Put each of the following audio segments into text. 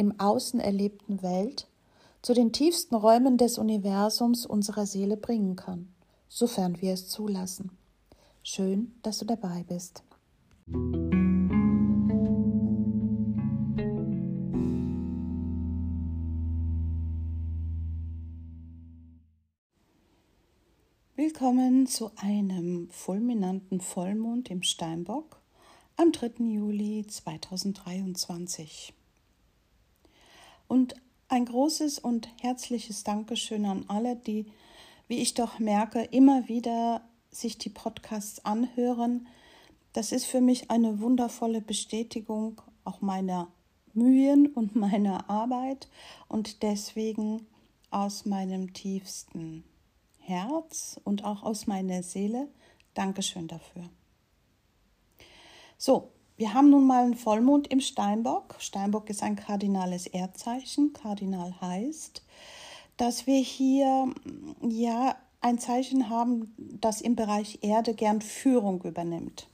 im Außen erlebten Welt zu den tiefsten Räumen des Universums unserer Seele bringen kann, sofern wir es zulassen. Schön, dass du dabei bist. Willkommen zu einem fulminanten Vollmond im Steinbock am 3. Juli 2023. Und ein großes und herzliches Dankeschön an alle, die, wie ich doch merke, immer wieder sich die Podcasts anhören. Das ist für mich eine wundervolle Bestätigung auch meiner Mühen und meiner Arbeit und deswegen aus meinem tiefsten Herz und auch aus meiner Seele Dankeschön dafür. So, wir haben nun mal einen Vollmond im Steinbock. Steinbock ist ein kardinales Erdzeichen. Kardinal heißt, dass wir hier ja ein Zeichen haben, das im Bereich Erde gern Führung übernimmt.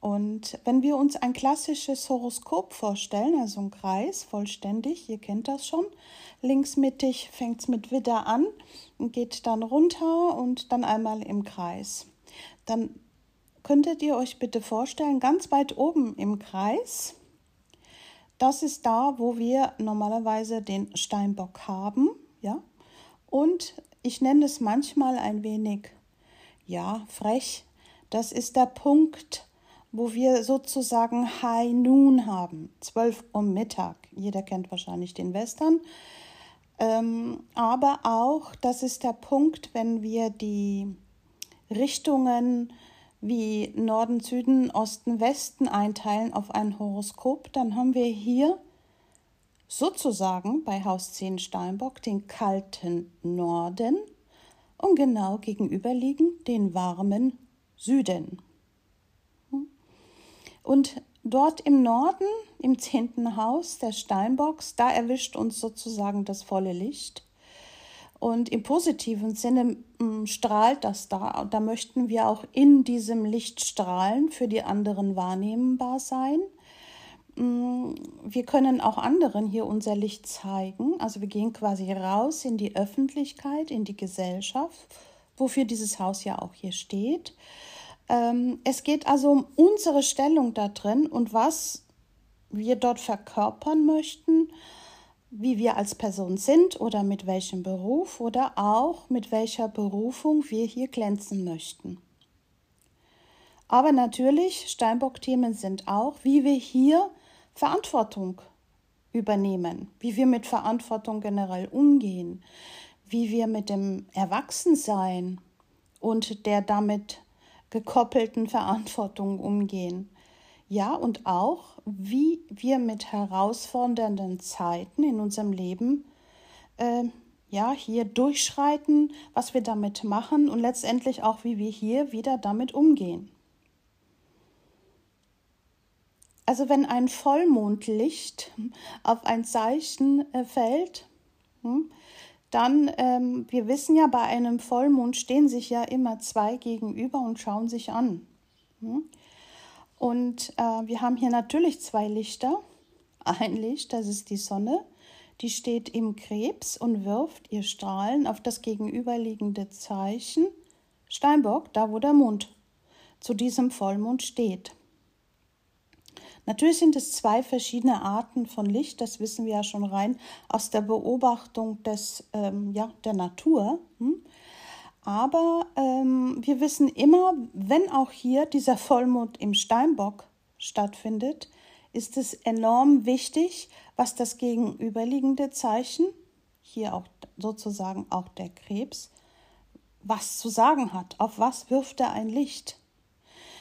Und wenn wir uns ein klassisches Horoskop vorstellen, also ein Kreis, vollständig, ihr kennt das schon, linksmittig fängt es mit Widder an, geht dann runter und dann einmal im Kreis. Dann könntet ihr euch bitte vorstellen, ganz weit oben im Kreis, das ist da, wo wir normalerweise den Steinbock haben, ja. Und ich nenne es manchmal ein wenig, ja, frech. Das ist der Punkt, wo wir sozusagen High Noon haben, 12 Uhr Mittag. Jeder kennt wahrscheinlich den Western. Ähm, aber auch, das ist der Punkt, wenn wir die Richtungen wie Norden, Süden, Osten, Westen einteilen auf ein Horoskop, dann haben wir hier sozusagen bei Haus 10 Steinbock den kalten Norden und genau gegenüberliegend den warmen Süden. Und dort im Norden, im zehnten Haus der Steinbocks, da erwischt uns sozusagen das volle Licht. Und im positiven Sinne mm, strahlt das da. Da möchten wir auch in diesem Licht strahlen, für die anderen wahrnehmbar sein. Mm, wir können auch anderen hier unser Licht zeigen. Also wir gehen quasi raus in die Öffentlichkeit, in die Gesellschaft, wofür dieses Haus ja auch hier steht. Ähm, es geht also um unsere Stellung da drin und was wir dort verkörpern möchten wie wir als Person sind oder mit welchem Beruf oder auch mit welcher Berufung wir hier glänzen möchten. Aber natürlich, Steinbock-Themen sind auch, wie wir hier Verantwortung übernehmen, wie wir mit Verantwortung generell umgehen, wie wir mit dem Erwachsensein und der damit gekoppelten Verantwortung umgehen. Ja, und auch, wie wir mit herausfordernden Zeiten in unserem Leben äh, ja, hier durchschreiten, was wir damit machen und letztendlich auch, wie wir hier wieder damit umgehen. Also wenn ein Vollmondlicht auf ein Zeichen äh, fällt, hm, dann, ähm, wir wissen ja, bei einem Vollmond stehen sich ja immer zwei gegenüber und schauen sich an. Und äh, wir haben hier natürlich zwei Lichter. Ein Licht, das ist die Sonne, die steht im Krebs und wirft ihr Strahlen auf das gegenüberliegende Zeichen Steinbock, da wo der Mond zu diesem Vollmond steht. Natürlich sind es zwei verschiedene Arten von Licht, das wissen wir ja schon rein aus der Beobachtung des, ähm, ja, der Natur. Hm? Aber ähm, wir wissen immer, wenn auch hier dieser Vollmond im Steinbock stattfindet, ist es enorm wichtig, was das gegenüberliegende Zeichen, hier auch sozusagen auch der Krebs, was zu sagen hat. Auf was wirft er ein Licht?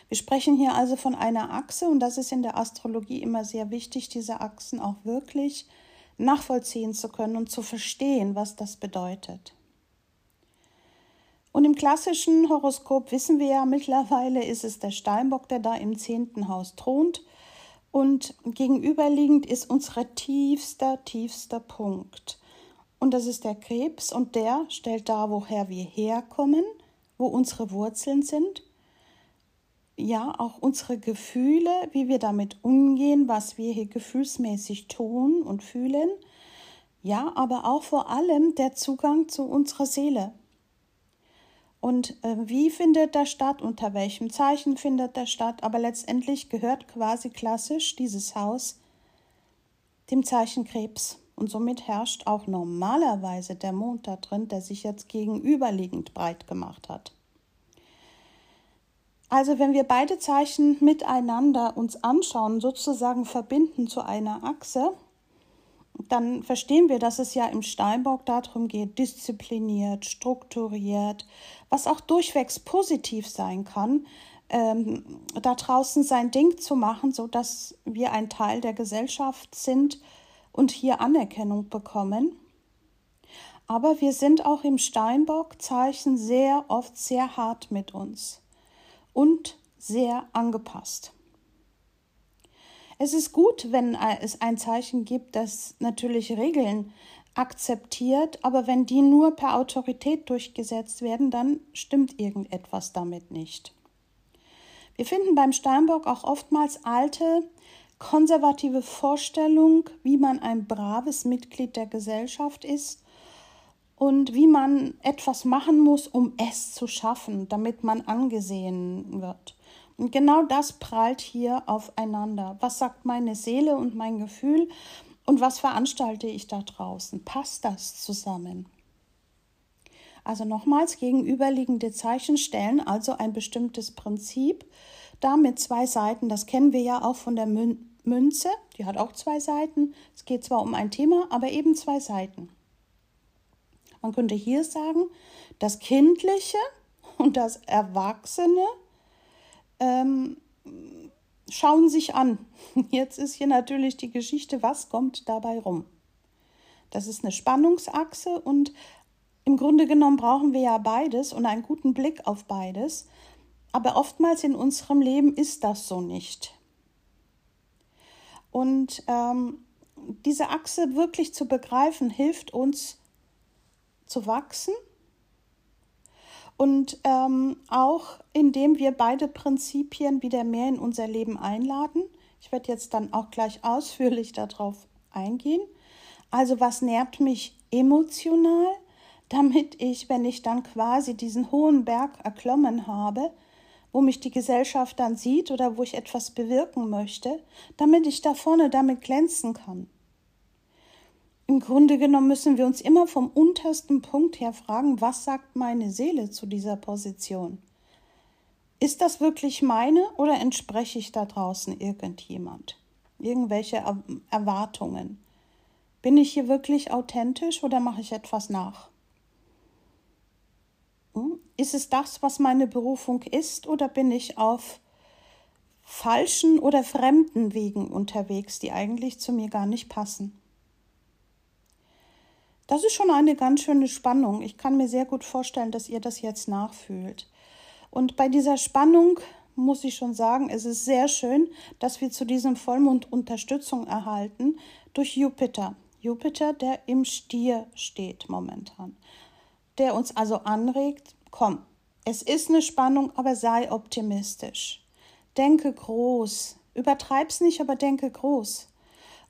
Wir sprechen hier also von einer Achse und das ist in der Astrologie immer sehr wichtig, diese Achsen auch wirklich nachvollziehen zu können und zu verstehen, was das bedeutet. Und im klassischen Horoskop wissen wir ja mittlerweile, ist es der Steinbock, der da im zehnten Haus thront. Und gegenüberliegend ist unser tiefster, tiefster Punkt. Und das ist der Krebs und der stellt dar, woher wir herkommen, wo unsere Wurzeln sind ja auch unsere Gefühle, wie wir damit umgehen, was wir hier gefühlsmäßig tun und fühlen. Ja, aber auch vor allem der Zugang zu unserer Seele. Und äh, wie findet der statt, unter welchem Zeichen findet der statt, aber letztendlich gehört quasi klassisch dieses Haus dem Zeichen Krebs. Und somit herrscht auch normalerweise der Mond da drin, der sich jetzt gegenüberliegend breit gemacht hat. Also wenn wir beide Zeichen miteinander uns anschauen, sozusagen verbinden zu einer Achse, dann verstehen wir, dass es ja im Steinbock darum geht, diszipliniert, strukturiert, was auch durchwegs positiv sein kann, ähm, da draußen sein Ding zu machen, sodass wir ein Teil der Gesellschaft sind und hier Anerkennung bekommen. Aber wir sind auch im Steinbock-Zeichen sehr oft sehr hart mit uns und sehr angepasst. Es ist gut, wenn es ein Zeichen gibt, das natürlich Regeln akzeptiert, aber wenn die nur per Autorität durchgesetzt werden, dann stimmt irgendetwas damit nicht. Wir finden beim Steinbock auch oftmals alte konservative Vorstellungen, wie man ein braves Mitglied der Gesellschaft ist und wie man etwas machen muss, um es zu schaffen, damit man angesehen wird. Und genau das prallt hier aufeinander. Was sagt meine Seele und mein Gefühl und was veranstalte ich da draußen? Passt das zusammen? Also nochmals, gegenüberliegende Zeichen stellen also ein bestimmtes Prinzip dar mit zwei Seiten. Das kennen wir ja auch von der Münze, die hat auch zwei Seiten. Es geht zwar um ein Thema, aber eben zwei Seiten. Man könnte hier sagen, das Kindliche und das Erwachsene ähm, schauen sich an. Jetzt ist hier natürlich die Geschichte, was kommt dabei rum. Das ist eine Spannungsachse und im Grunde genommen brauchen wir ja beides und einen guten Blick auf beides. Aber oftmals in unserem Leben ist das so nicht. Und ähm, diese Achse wirklich zu begreifen, hilft uns zu wachsen und ähm, auch indem wir beide Prinzipien wieder mehr in unser Leben einladen. Ich werde jetzt dann auch gleich ausführlich darauf eingehen. Also was nährt mich emotional, damit ich, wenn ich dann quasi diesen hohen Berg erklommen habe, wo mich die Gesellschaft dann sieht oder wo ich etwas bewirken möchte, damit ich da vorne damit glänzen kann. Im Grunde genommen müssen wir uns immer vom untersten Punkt her fragen, was sagt meine Seele zu dieser Position? Ist das wirklich meine oder entspreche ich da draußen irgendjemand? Irgendwelche Erwartungen? Bin ich hier wirklich authentisch oder mache ich etwas nach? Hm? Ist es das, was meine Berufung ist, oder bin ich auf falschen oder fremden Wegen unterwegs, die eigentlich zu mir gar nicht passen? Das ist schon eine ganz schöne Spannung. Ich kann mir sehr gut vorstellen, dass ihr das jetzt nachfühlt. Und bei dieser Spannung muss ich schon sagen, es ist sehr schön, dass wir zu diesem Vollmond Unterstützung erhalten durch Jupiter. Jupiter, der im Stier steht momentan. Der uns also anregt, komm, es ist eine Spannung, aber sei optimistisch. Denke groß. Übertreib's nicht, aber denke groß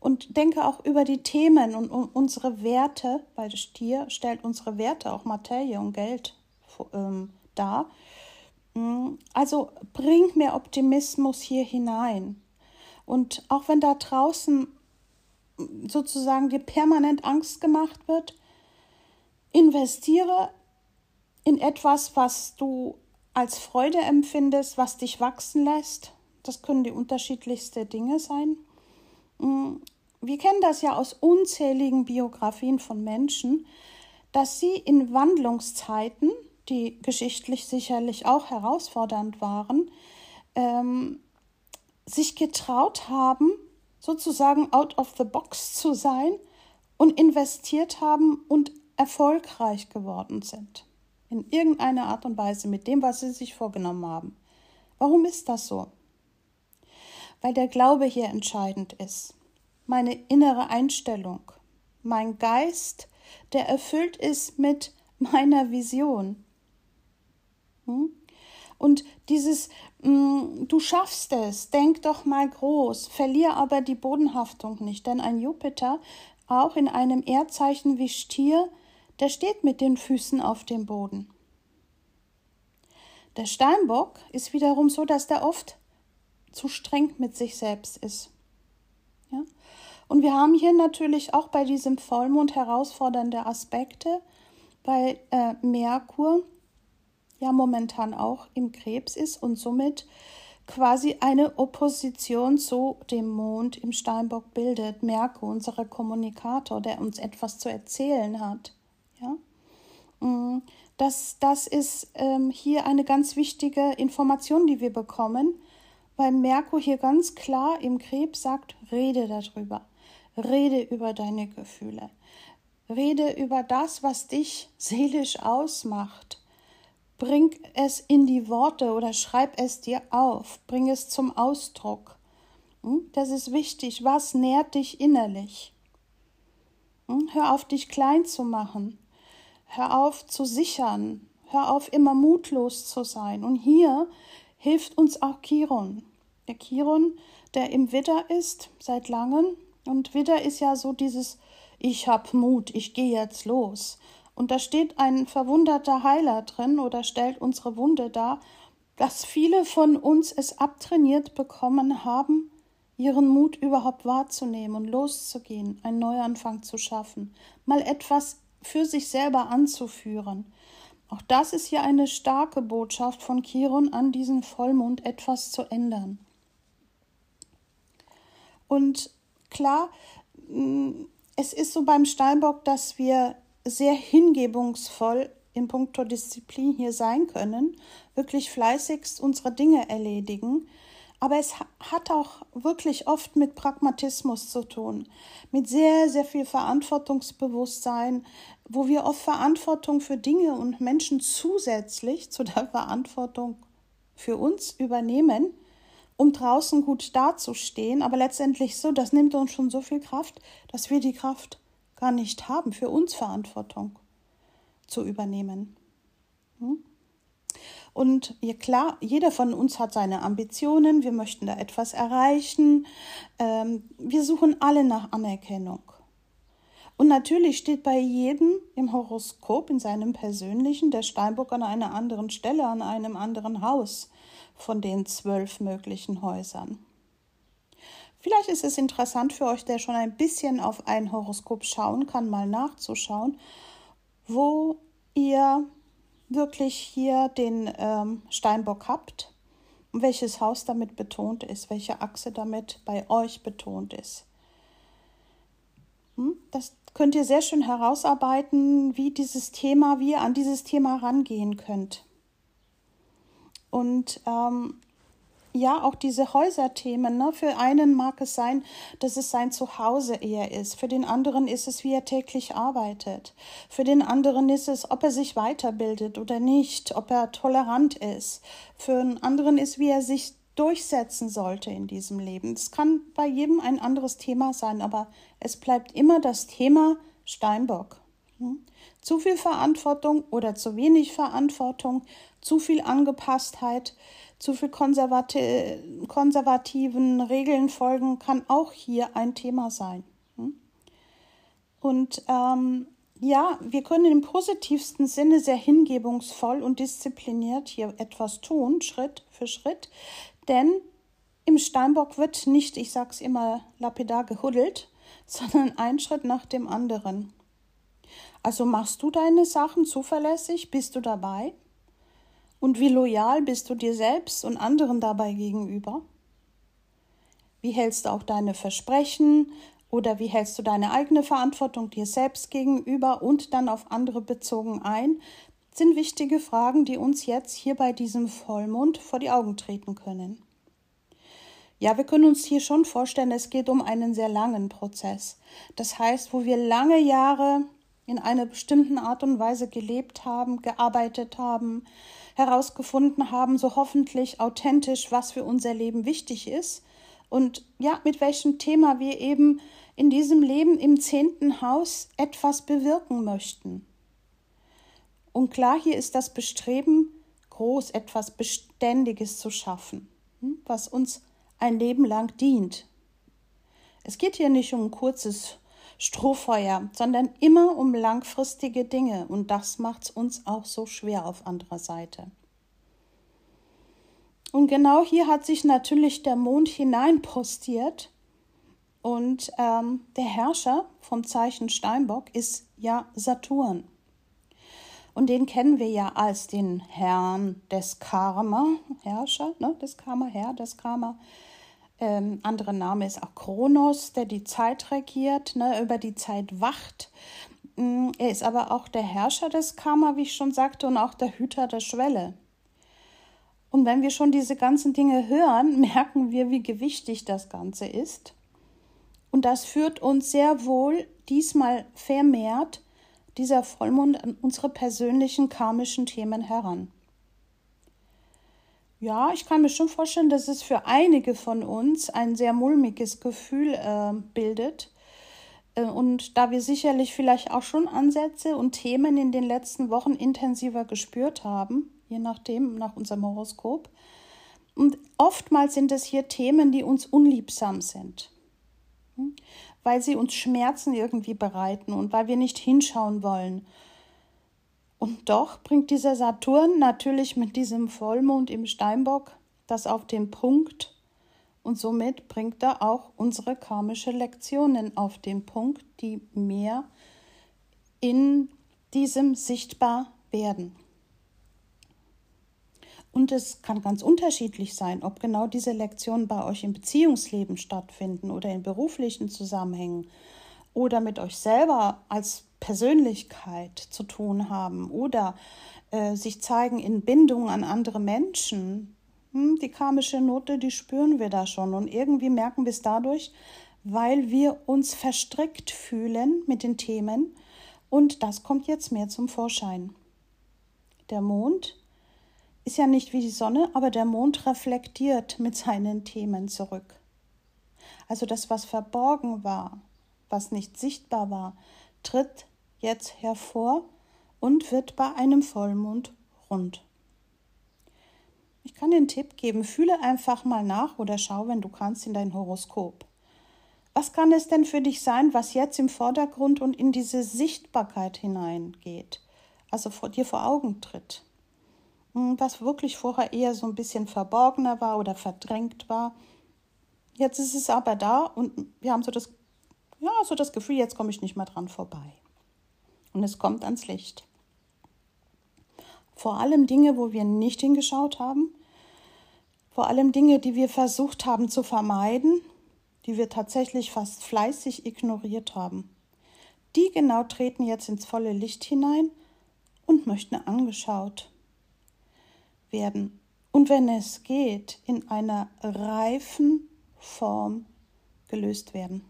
und denke auch über die Themen und, unsere Werte, weil das Stier stellt unsere Werte, auch Materie und Geld ähm, dar. Mm, also bring mehr Optimismus hier hinein. Und auch wenn da draußen sozusagen dir permanent Angst gemacht wird, investiere in etwas, was du als Freude empfindest, was dich wachsen lässt. Das können die unterschiedlichsten Dinge sein. Wir kennen das ja aus unzähligen Biografien von Menschen, dass sie in Wandlungszeiten, die geschichtlich sicherlich auch herausfordernd waren, ähm, sich getraut haben, sozusagen out of the box zu sein und investiert haben und erfolgreich geworden sind. In irgendeiner Art und Weise mit dem, was sie sich vorgenommen haben. Warum ist das so? Weil der Glaube hier entscheidend ist. Meine innere Einstellung, mein Geist, der erfüllt ist mit meiner Vision. Hm? Und dieses, mm, du schaffst es, denk doch mal groß, verlier aber die Bodenhaftung nicht, denn ein Jupiter, auch in einem Erdzeichen wie Stier, der steht mit den Füßen auf dem Boden. Der Steinbock ist wiederum so, dass der oft zu streng mit sich selbst ist. Ja? Und wir haben hier natürlich auch bei diesem Vollmond herausfordernde Aspekte, weil äh, Merkur ja momentan auch im Krebs ist und somit quasi eine Opposition zu dem Mond im Steinbock bildet. Merkur, unser Kommunikator, der uns etwas zu erzählen hat. Ja? Mm, das, das ist ähm, hier eine ganz wichtige Information, die wir bekommen, weil Merkur hier ganz klar im Krebs sagt, rede darüber, rede über deine Gefühle, rede über das, was dich seelisch ausmacht Bring es in die Worte oder schreib es dir auf, bring es zum Ausdruck. Hm? Das ist wichtig. Was nährt dich innerlich? Hm? Hör auf, dich klein zu machen. Hör auf zu sichern. Hör auf, immer mutlos zu sein. Und hier hilft uns auch Chiron. Der Chiron, der im Widder ist seit langem. Und Widder ist ja so dieses Ich hab Mut, ich gehe jetzt los. Und da steht ein verwunderter Heiler drin oder stellt unsere Wunde dar, dass viele von uns es abtrainiert bekommen haben, ihren Mut überhaupt wahrzunehmen und loszugehen, einen Neuanfang zu schaffen, mal etwas für sich selber anzuführen. Auch das ist hier eine starke Botschaft von Chiron an diesen Vollmond, etwas zu ändern. Und klar, mm, es ist so beim Steinbock, dass wir sehr hingebungsvoll in puncto Disziplin hier sein können, wirklich fleißigst unsere Dinge erledigen. Aber es hat auch wirklich oft mit Pragmatismus zu tun, mit sehr, sehr viel Verantwortungsbewusstsein, wo wir oft Verantwortung für Dinge und Menschen zusätzlich zu der Verantwortung für uns übernehmen, um draußen gut dazustehen. Aber letztendlich so, das nimmt uns schon so viel Kraft, dass wir die Kraft gar nicht haben, für uns Verantwortung zu übernehmen. Hm? Und ja klar, jeder von uns hat seine Ambitionen, wir möchten da etwas erreichen, ähm, wir suchen alle nach Anerkennung. Und natürlich steht bei jedem im Horoskop, in seinem persönlichen, der Steinbock an einer anderen Stelle, an einem anderen Haus von den zwölf möglichen Häusern. Vielleicht ist es interessant für euch, der schon ein bisschen auf ein Horoskop schauen kann, mal nachzuschauen, wo ihr wirklich hier den ähm, Steinbock habt und welches Haus damit betont ist, welche Achse damit bei euch betont ist. Hm? Das könnt ihr sehr schön herausarbeiten, wie dieses Thema, wie ihr an dieses Thema rangehen könnt. Und ähm, ja, auch diese Häuserthemen. Ne? Für einen mag es sein, dass es sein Zuhause eher ist. Für den anderen ist es, wie er täglich arbeitet. Für den anderen ist es, ob er sich weiterbildet oder nicht, ob er tolerant ist. Für einen anderen ist, wie er sich durchsetzen sollte in diesem Leben. Es kann bei jedem ein anderes Thema sein, aber es bleibt immer das Thema Steinbock. Zu viel Verantwortung oder zu wenig Verantwortung, zu viel Angepasstheit, zu viel konservati konservativen Regeln folgen, kann auch hier ein Thema sein. Hm? Und ähm, ja, wir können im positivsten Sinne sehr hingebungsvoll und diszipliniert hier etwas tun, Schritt für Schritt, denn im Steinbock wird nicht, ich sag's immer lapidar, gehuddelt, sondern ein Schritt nach dem anderen. Also machst du deine Sachen zuverlässig, bist du dabei? Und wie loyal bist du dir selbst und anderen dabei gegenüber? Wie hältst du auch deine Versprechen oder wie hältst du deine eigene Verantwortung dir selbst gegenüber und dann auf andere bezogen ein? sind wichtige Fragen, die uns jetzt hier bei diesem Vollmond vor die Augen treten können. Ja, wir können uns hier schon vorstellen, es geht um einen sehr langen Prozess. Das heißt, wo wir lange Jahre in einer bestimmten Art und Weise gelebt haben, gearbeitet haben, herausgefunden haben, so hoffentlich authentisch, was für unser Leben wichtig ist und ja, mit welchem Thema wir eben in diesem Leben im zehnten Haus etwas bewirken möchten. Und klar, hier ist das Bestreben groß, etwas Beständiges zu schaffen, hm, was uns ein Leben lang dient. Es geht hier nicht um ein kurzes Strohfeuer, sondern immer um langfristige Dinge und das macht es uns auch so schwer auf anderer Seite. Und genau hier hat sich natürlich der Mond hineinpostiert und ähm, der Herrscher vom Zeichen Steinbock ist ja Saturn. Und den kennen wir ja als den Herrn des Karma, Herrscher, ne, des Karma, Herr des Karma. Ähm, anderer Name ist auch Kronos, der die Zeit regiert, ne, über die Zeit wacht. Mm, er ist aber auch der Herrscher des Karma, wie ich schon sagte, und auch der Hüter der Schwelle. Und wenn wir schon diese ganzen Dinge hören, merken wir, wie gewichtig das Ganze ist. Und das führt uns sehr wohl diesmal vermehrt dieser Vollmond an unsere persönlichen karmischen Themen heran. Ja, ich kann mir schon vorstellen, dass es für einige von uns ein sehr mulmiges Gefühl äh, bildet. Und da wir sicherlich vielleicht auch schon Ansätze und Themen in den letzten Wochen intensiver gespürt haben, je nachdem, nach unserem Horoskop. Und oftmals sind es hier Themen, die uns unliebsam sind. Hm? weil sie uns Schmerzen irgendwie bereiten und weil wir nicht hinschauen wollen. Und doch bringt dieser Saturn natürlich mit diesem Vollmond im Steinbock das auf den Punkt und somit bringt er auch unsere karmische Lektionen auf den Punkt, die mehr in diesem sichtbar werden. Und es kann ganz unterschiedlich sein, ob genau diese Lektionen bei euch im Beziehungsleben stattfinden oder in beruflichen Zusammenhängen oder mit euch selber als Persönlichkeit zu tun haben oder äh, sich zeigen in Bindung an andere Menschen. Hm, die karmische Note, die spüren wir da schon und irgendwie merken wir es dadurch, weil wir uns verstrickt fühlen mit den Themen und das kommt jetzt mehr zum Vorschein. Der Mond ist ja nicht wie die Sonne, aber der Mond reflektiert mit seinen Themen zurück. Also das, was verborgen war, was nicht sichtbar war, tritt jetzt hervor und wird bei einem Vollmond rund. Ich kann den Tipp geben, fühle einfach mal nach oder schau, wenn du kannst, in dein Horoskop. Was kann es denn für dich sein, was jetzt im Vordergrund und in diese Sichtbarkeit hineingeht, also vor dir vor Augen tritt? Hm, was wirklich vorher eher so ein bisschen verborgener war oder verdrängt war. Jetzt ist es aber da und wir haben so das, ja, so das Gefühl, jetzt komme ich nicht mehr dran vorbei. Und es kommt ans Licht. Vor allem Dinge, wo wir nicht hingeschaut haben, vor allem Dinge, die wir versucht haben zu vermeiden, die wir tatsächlich fast fleißig ignoriert haben. Die genau treten jetzt ins volle Licht hinein und möchten angeschaut, werden und wenn es geht, in einer reifen Form gelöst werden.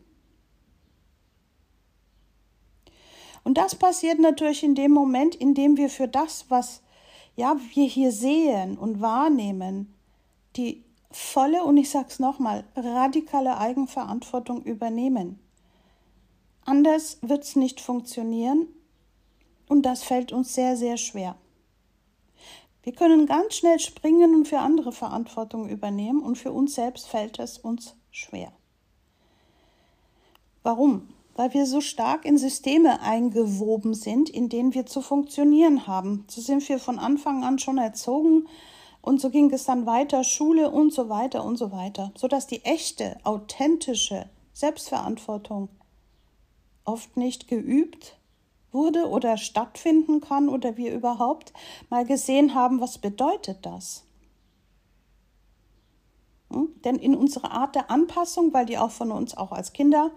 Und das passiert natürlich in dem Moment, in dem wir für das, was ja, wir hier sehen und wahrnehmen, die volle, und ich sage es nochmal, radikale Eigenverantwortung übernehmen. Anders wird es nicht funktionieren und das fällt uns sehr, sehr schwer. Wir können ganz schnell springen und für andere Verantwortung übernehmen und für uns selbst fällt es uns schwer. Warum? Weil wir so stark in Systeme eingewoben sind, in denen wir zu funktionieren haben. So sind wir von Anfang an schon erzogen Und so ging es dann weiter, Schule und so weiter und so weiter, sodass die echte, authentische Selbstverantwortung oft nicht geübt wurde oder stattfinden kann oder wir überhaupt mal gesehen haben, was bedeutet das. Hm? Denn in unserer Art der Anpassung, weil die auch von uns auch als Kinder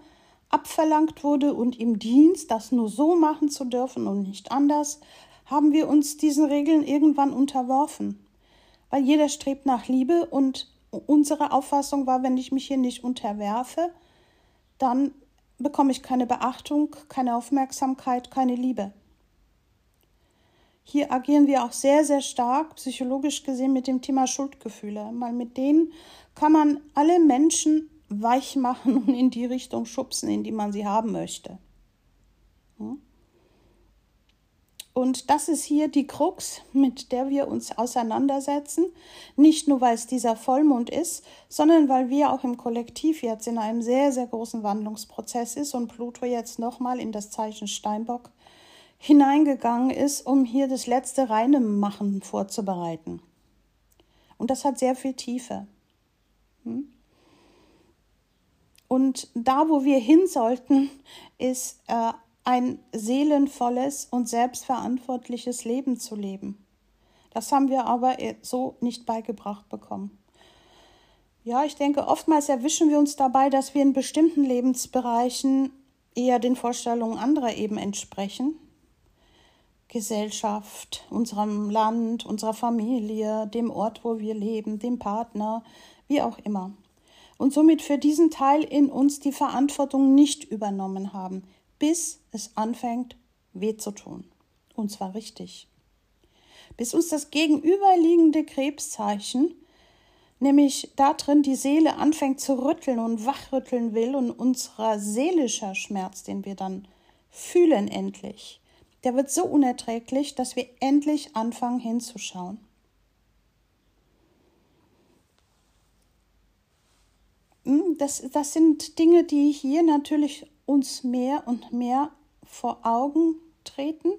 abverlangt wurde und im Dienst das nur so machen zu dürfen und nicht anders, haben wir uns diesen Regeln irgendwann unterworfen. Weil jeder strebt nach Liebe und unsere Auffassung war, wenn ich mich hier nicht unterwerfe, dann bekomme ich keine Beachtung, keine Aufmerksamkeit, keine Liebe. Hier agieren wir auch sehr, sehr stark psychologisch gesehen mit dem Thema Schuldgefühle. Mal mit denen kann man alle Menschen weich machen und in die Richtung schubsen, in die man sie haben möchte. Und das ist hier die Krux, mit der wir uns auseinandersetzen. Nicht nur, weil es dieser Vollmond ist, sondern weil wir auch im Kollektiv jetzt in einem sehr, sehr großen Wandlungsprozess ist und Pluto jetzt nochmal in das Zeichen Steinbock hineingegangen ist, um hier das letzte reine Machen vorzubereiten. Und das hat sehr viel Tiefe. Hm? Und da, wo wir hin sollten, ist äh, ein seelenvolles und selbstverantwortliches Leben zu leben. Das haben wir aber so nicht beigebracht bekommen. Ja, ich denke, oftmals erwischen wir uns dabei, dass wir in bestimmten Lebensbereichen eher den Vorstellungen anderer eben entsprechen. Gesellschaft, unserem Land, unserer Familie, dem Ort, wo wir leben, dem Partner, wie auch immer. Und somit für diesen Teil in uns die Verantwortung nicht übernommen haben, bis es anfängt weh zu tun. Und zwar richtig. Bis uns das gegenüberliegende Krebszeichen, nämlich darin die Seele anfängt zu rütteln und wachrütteln will und unser seelischer Schmerz, den wir dann fühlen endlich, der wird so unerträglich, dass wir endlich anfangen hinzuschauen. Das, das sind Dinge, die hier natürlich uns mehr und mehr vor Augen treten.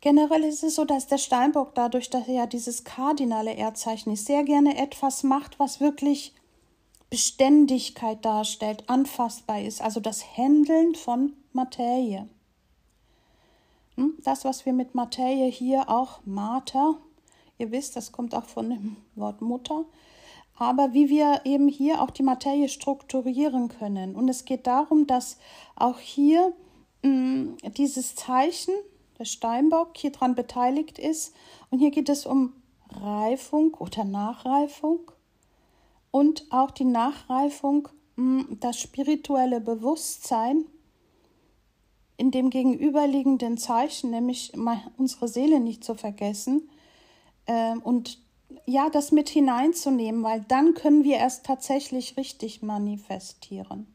Generell ist es so, dass der Steinbock dadurch, dass er ja dieses kardinale Erdzeichen ist, sehr gerne etwas macht, was wirklich Beständigkeit darstellt, anfassbar ist, also das Händeln von Materie. Hm, das, was wir mit Materie hier auch Mater, ihr wisst, das kommt auch von dem Wort Mutter, aber wie wir eben hier auch die Materie strukturieren können. Und es geht darum, dass auch hier mh, mm, dieses Zeichen, der Steinbock, hier dran beteiligt ist. Und hier geht es um Reifung oder Nachreifung und auch die Nachreifung, mh, mm, das spirituelle Bewusstsein in dem gegenüberliegenden Zeichen, nämlich unsere Seele nicht zu vergessen äh, und ja, das mit hineinzunehmen, weil dann können wir erst tatsächlich richtig manifestieren.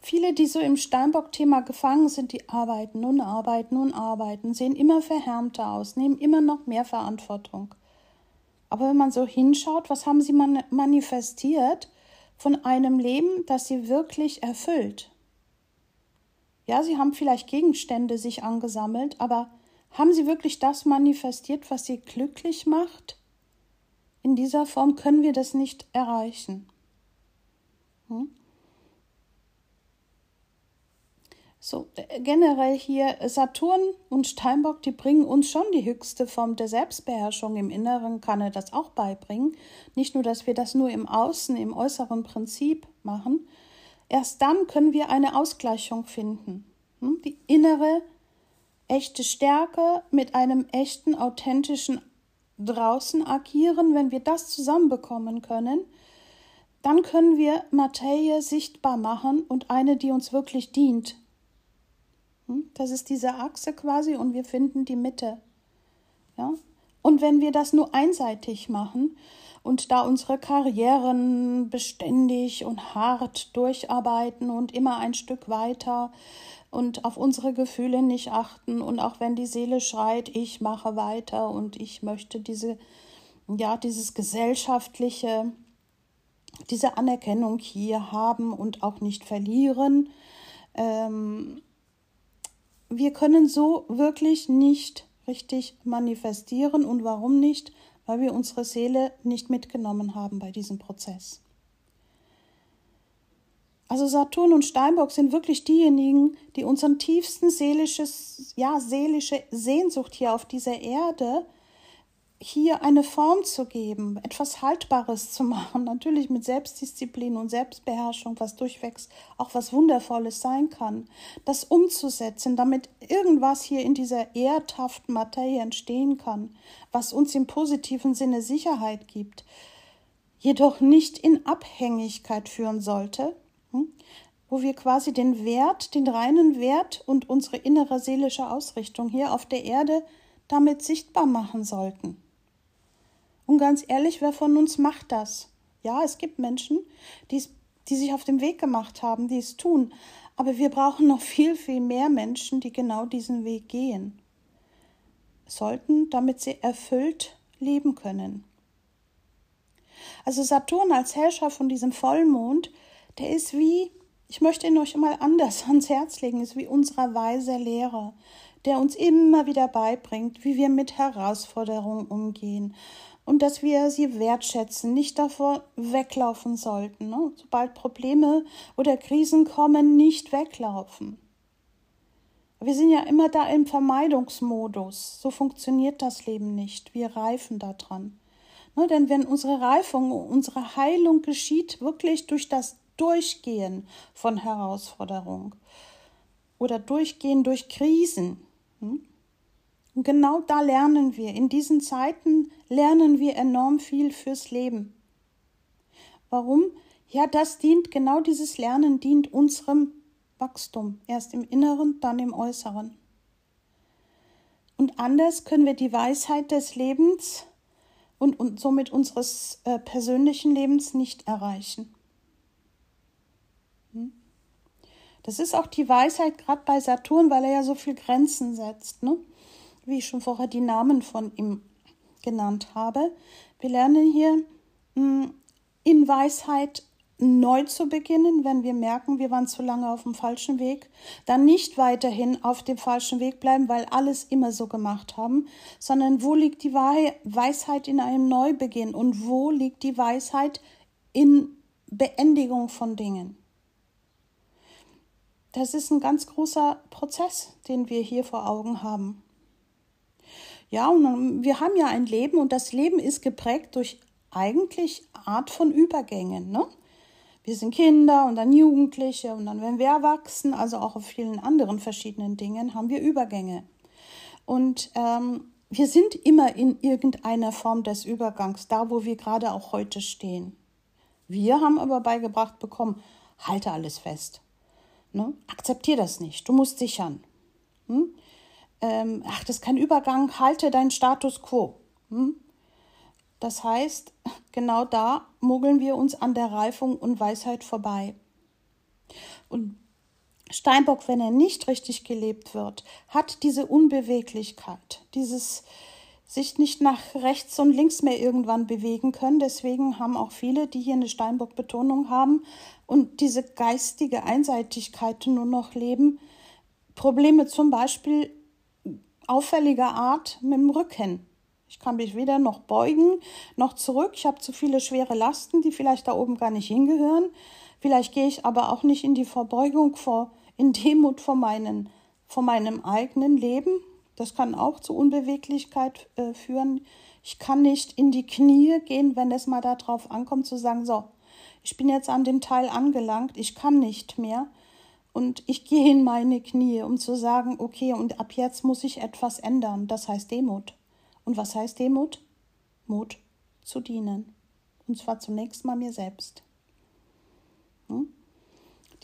Viele, die so im Steinbock-Thema gefangen sind, die arbeiten und arbeiten und arbeiten, sehen immer verhärmter aus, nehmen immer noch mehr Verantwortung. Aber wenn man so hinschaut, was haben sie manifestiert von einem Leben, das sie wirklich erfüllt? Ja, sie haben vielleicht Gegenstände sich angesammelt, aber haben sie wirklich das manifestiert, was sie glücklich macht? In dieser Form können wir das nicht erreichen. Hm? So, generell hier Saturn und Steinbock, die bringen uns schon die höchste Form der Selbstbeherrschung. Im Inneren kann er das auch beibringen. Nicht nur, dass wir das nur im Außen, im äußeren Prinzip machen. Erst dann können wir eine Ausgleichung finden. Hm? Die innere echte Stärke mit einem echten, authentischen draußen agieren, wenn wir das zusammenbekommen können, dann können wir Materie sichtbar machen und eine, die uns wirklich dient. Hm? Das ist diese Achse quasi und wir finden die Mitte. Ja? Und wenn wir das nur einseitig machen und da unsere Karrieren beständig und hart durcharbeiten und immer ein Stück weiter und auf unsere Gefühle nicht achten und auch wenn die Seele schreit, ich mache weiter und ich möchte diese ja dieses gesellschaftliche diese Anerkennung hier haben und auch nicht verlieren. Ähm, wir können so wirklich nicht richtig manifestieren und warum nicht? weil wir unsere Seele nicht mitgenommen haben bei diesem Prozess. Also Saturn und Steinbock sind wirklich diejenigen, die unseren tiefsten seelisches, ja, seelische Sehnsucht hier auf dieser Erde hier eine Form zu geben, etwas Haltbares zu machen, natürlich mit Selbstdisziplin und Selbstbeherrschung, was durchwegs auch was Wundervolles sein kann, das umzusetzen, damit irgendwas hier in dieser erdhaften Materie entstehen kann, was uns im positiven Sinne Sicherheit gibt, jedoch nicht in Abhängigkeit führen sollte, hm, wo wir quasi den Wert, den reinen Wert und unsere innere seelische Ausrichtung hier auf der Erde damit sichtbar machen sollten. Und ganz ehrlich, wer von uns macht das? Ja, es gibt Menschen, die, die sich auf den Weg gemacht haben, die es tun. Aber wir brauchen noch viel, viel mehr Menschen, die genau diesen Weg gehen. Sollten, damit sie erfüllt leben können. Also Saturn als Herrscher von diesem Vollmond, der ist wie, ich möchte ihn euch mal anders ans Herz legen, ist wie unser weiser Lehrer, der uns immer wieder beibringt, wie wir mit Herausforderungen umgehen und dass wir sie wertschätzen, nicht davor weglaufen sollten. Ne? Sobald Probleme oder Krisen kommen, nicht weglaufen. Wir sind ja immer da im Vermeidungsmodus. So funktioniert das Leben nicht. Wir reifen daran. Ne? Denn wenn unsere Reifung, unsere Heilung geschieht, wirklich durch das Durchgehen von Herausforderungen oder Durchgehen durch Krisen, hm? Und genau da lernen wir. In diesen Zeiten lernen wir enorm viel fürs Leben. Warum? Ja, das dient, genau dieses Lernen dient unserem Wachstum. Erst im Inneren, dann im Äußeren. Und anders können wir die Weisheit des Lebens und, und somit unseres äh, persönlichen Lebens nicht erreichen. Hm? Das ist auch die Weisheit gerade bei Saturn, weil er ja so viel Grenzen setzt. Ne? wie ich schon vorher die Namen von ihm genannt habe. Wir lernen hier hm, in Weisheit neu zu beginnen, wenn wir merken, wir waren zu lange auf dem falschen Weg, dann nicht weiterhin auf dem falschen Weg bleiben, weil alles immer so gemacht haben, sondern wo liegt die Weisheit in einem Neubeginn und wo liegt die Weisheit in Beendigung von Dingen. Das ist ein ganz großer Prozess, den wir hier vor Augen haben. Ja, und wir haben ja ein Leben und das Leben ist geprägt durch eigentlich Art von Übergängen. Ne? Wir sind Kinder und dann Jugendliche und dann, wenn wir erwachsen, also auch auf vielen anderen verschiedenen Dingen, haben wir Übergänge. Und ähm, wir sind immer in irgendeiner Form des Übergangs, da wo wir gerade auch heute stehen. Wir haben aber beigebracht bekommen, halte alles fest. Ne? Akzeptier das nicht, du musst sichern. Hm? ähm, ach, das ist kein Übergang, halte deinen Status quo. Hm? Das heißt, genau da mogeln wir uns an der Reifung und Weisheit vorbei. Und Steinbock, wenn er nicht richtig gelebt wird, hat diese Unbeweglichkeit, dieses sich nicht nach rechts und links mehr irgendwann bewegen können. Deswegen haben auch viele, die hier eine Steinbock-Betonung haben und diese geistige Einseitigkeit nur noch leben, Probleme zum Beispiel auffälliger Art mit dem Rücken. Ich kann mich weder noch beugen noch zurück. Ich habe zu viele schwere Lasten, die vielleicht da oben gar nicht hingehören. Vielleicht gehe ich aber auch nicht in die Verbeugung vor, in Demut vor, meinen, vor meinem eigenen Leben. Das kann auch zu Unbeweglichkeit äh, führen. Ich kann nicht in die Knie gehen, wenn es mal darauf ankommt, zu sagen, so, ich bin jetzt an dem Teil angelangt, ich kann nicht mehr. Und ich gehe in meine Knie, um zu sagen, okay, und ab jetzt muss ich etwas ändern. Das heißt Demut. Und was heißt Demut? Mut zu dienen. Und zwar zunächst mal mir selbst. Hm?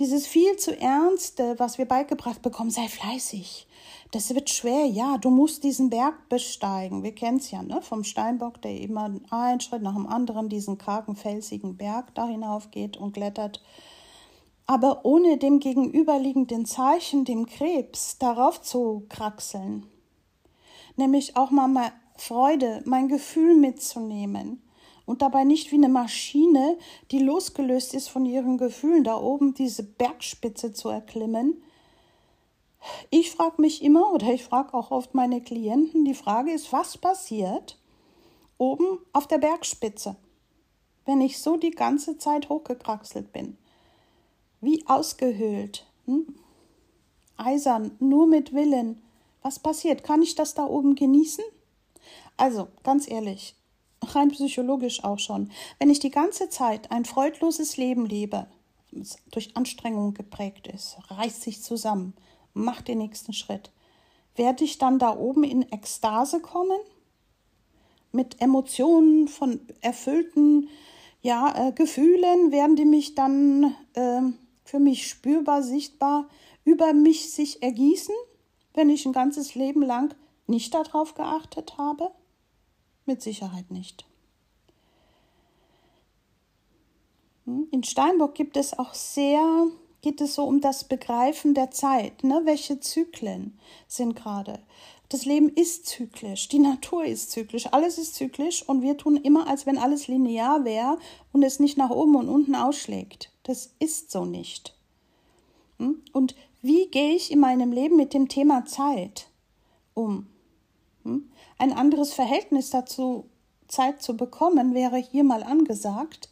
Dieses viel zu Ernste, was wir beigebracht bekommen, sei fleißig. Das wird schwer, ja, du musst diesen Berg besteigen. Wir kennen es ja, ne? Vom Steinbock, der immer einen Schritt nach dem anderen diesen kargen, felsigen Berg da hinauf geht und klettert aber ohne dem gegenüberliegenden Zeichen, dem Krebs, darauf zu kraxeln. Nämlich auch mal Freude, mein Gefühl mitzunehmen und dabei nicht wie eine Maschine, die losgelöst ist von ihren Gefühlen, da oben diese Bergspitze zu erklimmen. Ich frage mich immer oder ich frage auch oft meine Klienten, die Frage ist, was passiert, oben auf der Bergspitze, wenn ich so die ganze Zeit hochgekraxelt bin, wie ausgehöhlt, hm? eisern, nur mit Willen. Was passiert? Kann ich das da oben genießen? Also, ganz ehrlich, rein psychologisch auch schon, wenn ich die ganze Zeit ein freudloses Leben lebe, durch Anstrengung geprägt ist, reißt sich zusammen, macht den nächsten Schritt, werde ich dann da oben in Ekstase kommen? Mit Emotionen von erfüllten ja, äh, Gefühlen werden die mich dann äh, für mich spürbar, sichtbar über mich sich ergießen, wenn ich ein ganzes Leben lang nicht darauf geachtet habe? Mit Sicherheit nicht. Hm? In Steinbock gibt es auch sehr, geht es so um das Begreifen der Zeit. Ne? Welche Zyklen sind gerade? Das Leben ist zyklisch, die Natur ist zyklisch, alles ist zyklisch und wir tun immer, als wenn alles linear wäre und es nicht nach oben und unten ausschlägt. Das ist so nicht. Hm? Und wie gehe ich in meinem Leben mit dem Thema Zeit um? Ein anderes Verhältnis dazu, Zeit zu bekommen, wäre hier mal angesagt.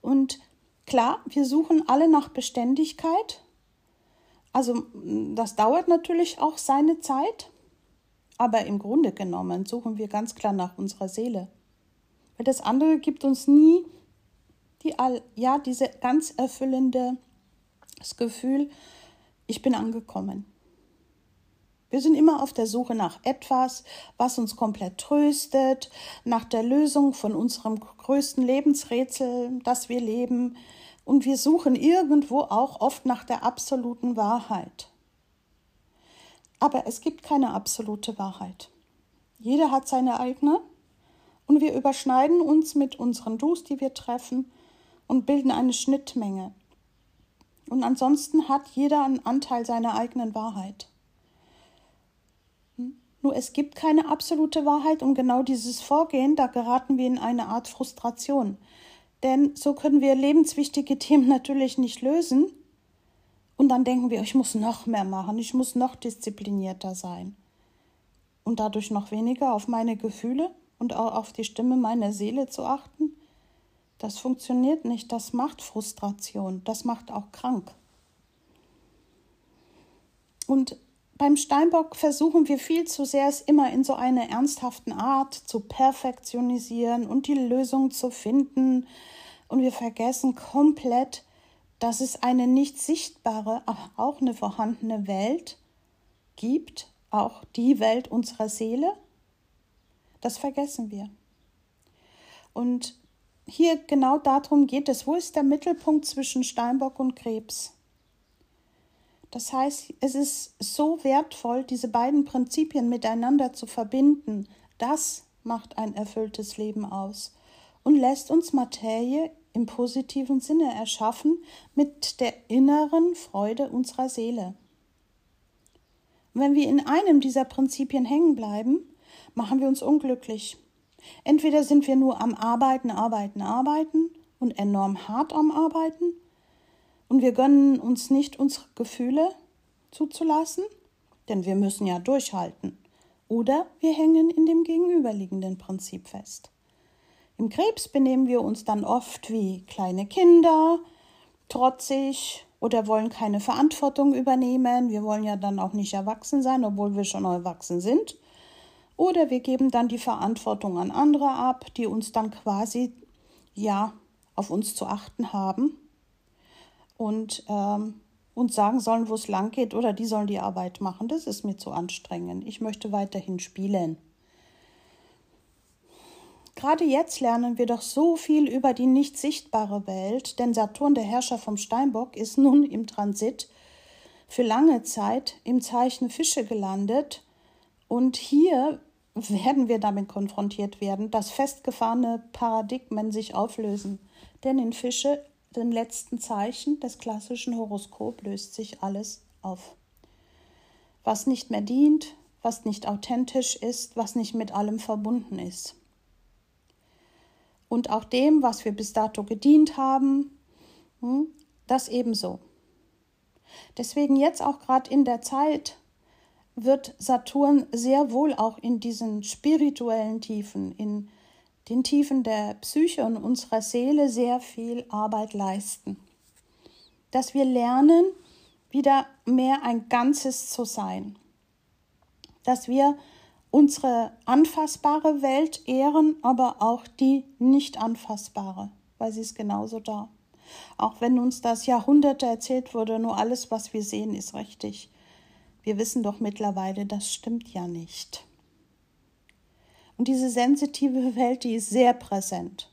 Und klar, wir suchen alle nach Beständigkeit. Also das dauert natürlich auch seine Zeit, aber im Grunde genommen suchen wir ganz klar nach unserer Seele. Weil das andere gibt uns nie die, ja, diese ganz erfüllende das Gefühl, ich bin angekommen. Wir sind immer auf der Suche nach etwas, was uns komplett tröstet, nach der Lösung von unserem größten Lebensrätsel, das wir leben. Und wir suchen irgendwo auch oft nach der absoluten Wahrheit. Aber es gibt keine absolute Wahrheit. Jeder hat seine eigene und wir überschneiden uns mit unseren Dus, die wir treffen, und bilden eine Schnittmenge. Und ansonsten hat jeder einen Anteil seiner eigenen Wahrheit. Nur es gibt keine absolute Wahrheit und genau dieses Vorgehen, da geraten wir in eine Art Frustration. Denn so können wir lebenswichtige Themen natürlich nicht lösen. Und dann denken wir, ich muss noch mehr machen, ich muss noch disziplinierter sein. Und dadurch noch weniger auf meine Gefühle und auch auf die Stimme meiner Seele zu achten. Das funktioniert nicht, das macht Frustration, das macht auch krank. Und beim Steinbock versuchen wir viel zu sehr, es immer in so einer ernsthaften Art zu perfektionisieren und die Lösung zu finden. Und wir vergessen komplett, dass es eine nicht sichtbare, aber auch eine vorhandene Welt gibt, auch die Welt unserer Seele. Das vergessen wir. Und hier genau darum geht es. Wo ist der Mittelpunkt zwischen Steinbock und Krebs? Das heißt, es ist so wertvoll, diese beiden Prinzipien miteinander zu verbinden. Das macht ein erfülltes Leben aus und lässt uns Materie im positiven Sinne erschaffen mit der inneren Freude unserer Seele. wenn wir in einem dieser Prinzipien hängen bleiben, machen wir uns unglücklich. Entweder sind wir nur am Arbeiten, Arbeiten, Arbeiten und enorm hart am Arbeiten und wir gönnen uns nicht unsere Gefühle zuzulassen, denn wir müssen ja durchhalten. Oder wir hängen in dem gegenüberliegenden Prinzip fest. Im Krebs benehmen wir uns dann oft wie kleine Kinder, trotzig oder wollen keine Verantwortung übernehmen. Wir wollen ja dann auch nicht erwachsen sein, obwohl wir schon erwachsen sind. Oder wir geben dann die Verantwortung an andere ab, die uns dann quasi ja auf uns zu achten haben und ähm, uns sagen sollen, wo es lang geht, oder die sollen die Arbeit machen. Das ist mir zu anstrengend. Ich möchte weiterhin spielen. Gerade jetzt lernen wir doch so viel über die nicht sichtbare Welt, denn Saturn, der Herrscher vom Steinbock, ist nun im Transit für lange Zeit im Zeichen Fische gelandet und hier werden wir damit konfrontiert werden, dass festgefahrene Paradigmen sich auflösen. Denn in Fische, den letzten Zeichen des klassischen Horoskop, löst sich alles auf. Was nicht mehr dient, was nicht authentisch ist, was nicht mit allem verbunden ist. Und auch dem, was wir bis dato gedient haben, hm, das ebenso. Deswegen jetzt auch gerade in der Zeit, wird Saturn sehr wohl auch in diesen spirituellen Tiefen, in den Tiefen der Psyche und unserer Seele sehr viel Arbeit leisten. Dass wir lernen, wieder mehr ein Ganzes zu sein. Dass wir unsere anfassbare Welt ehren, aber auch die nicht anfassbare, weil sie ist genauso da. Auch wenn uns das Jahrhunderte erzählt wurde, nur alles, was wir sehen, ist richtig. Wir wissen doch mittlerweile, das stimmt ja nicht. Und diese sensitive Welt, die ist sehr präsent.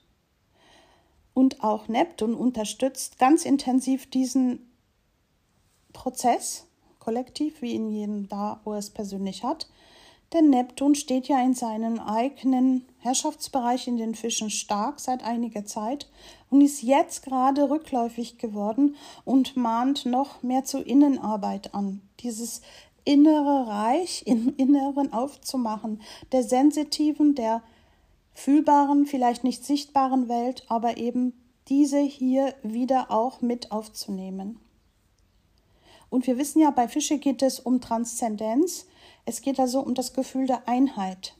Und auch Neptun unterstützt ganz intensiv diesen Prozess, kollektiv, wie in jedem da, wo er es persönlich hat. Denn Neptun steht ja in seinem eigenen Herrschaftsbereich in den Fischen stark seit einiger Zeit und ist jetzt gerade rückläufig geworden und mahnt noch mehr zur Innenarbeit an. Dieses innere Reich im Inneren aufzumachen, der sensitiven, der fühlbaren, vielleicht nicht sichtbaren Welt, aber eben diese hier wieder auch mit aufzunehmen. Und wir wissen ja, bei Fische geht es um Transzendenz, es geht also um das Gefühl der Einheit.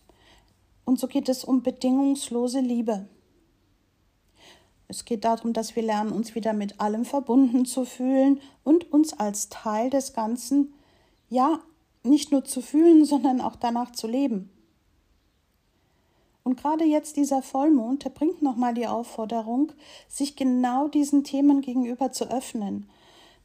Und so geht es um bedingungslose Liebe. Es geht darum, dass wir lernen, uns wieder mit allem verbunden zu fühlen und uns als Teil des Ganzen ja, nicht nur zu fühlen, sondern auch danach zu leben. Und gerade jetzt dieser Vollmond, der bringt nochmal die Aufforderung, sich genau diesen Themen gegenüber zu öffnen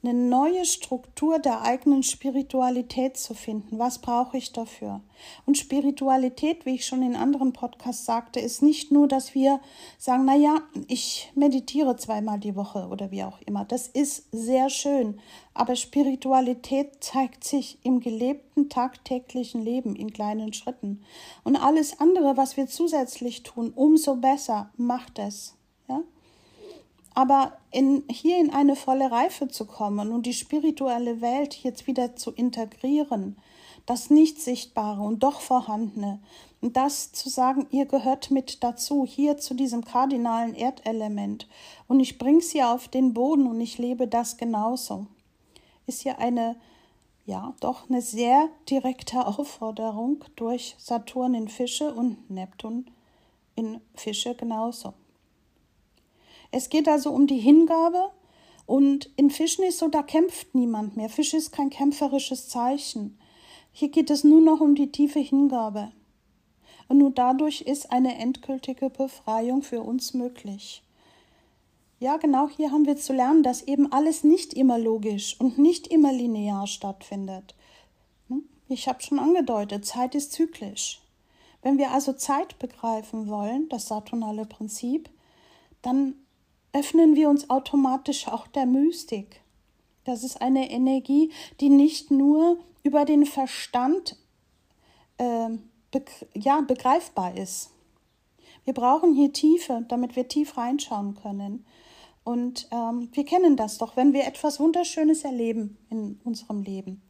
eine neue Struktur der eigenen Spiritualität zu finden. Was brauche ich dafür? Und Spiritualität, wie ich schon in anderen Podcasts sagte, ist nicht nur, dass wir sagen, na ja, ich meditiere zweimal die Woche oder wie auch immer. Das ist sehr schön. Aber Spiritualität zeigt sich im gelebten tagtäglichen Leben in kleinen Schritten. Und alles andere, was wir zusätzlich tun, umso besser macht es. Aber in, hier in eine volle Reife zu kommen und die spirituelle Welt jetzt wieder zu integrieren, das nicht sichtbare und doch vorhandene, und das zu sagen, ihr gehört mit dazu, hier zu diesem kardinalen Erdelement, und ich bringe sie auf den Boden und ich lebe das genauso, ist ja eine, ja, doch eine sehr direkte Aufforderung durch Saturn in Fische und Neptun in Fische genauso. Es geht also um die Hingabe und in Fischen ist so, da kämpft niemand mehr. Fisch ist kein kämpferisches Zeichen. Hier geht es nur noch um die tiefe Hingabe. Und nur dadurch ist eine endgültige Befreiung für uns möglich. Ja, genau hier haben wir zu lernen, dass eben alles nicht immer logisch und nicht immer linear stattfindet. Hm? Ich habe schon angedeutet, Zeit ist zyklisch. Wenn wir also Zeit begreifen wollen, das saturnale Prinzip, dann öffnen wir uns automatisch auch der Mystik. Das ist eine Energie, die nicht nur über den Verstand äh, be ja, begreifbar ist. Wir brauchen hier Tiefe, damit wir tief reinschauen können. Und ähm, wir kennen das doch, wenn wir etwas Wunderschönes erleben in unserem Leben.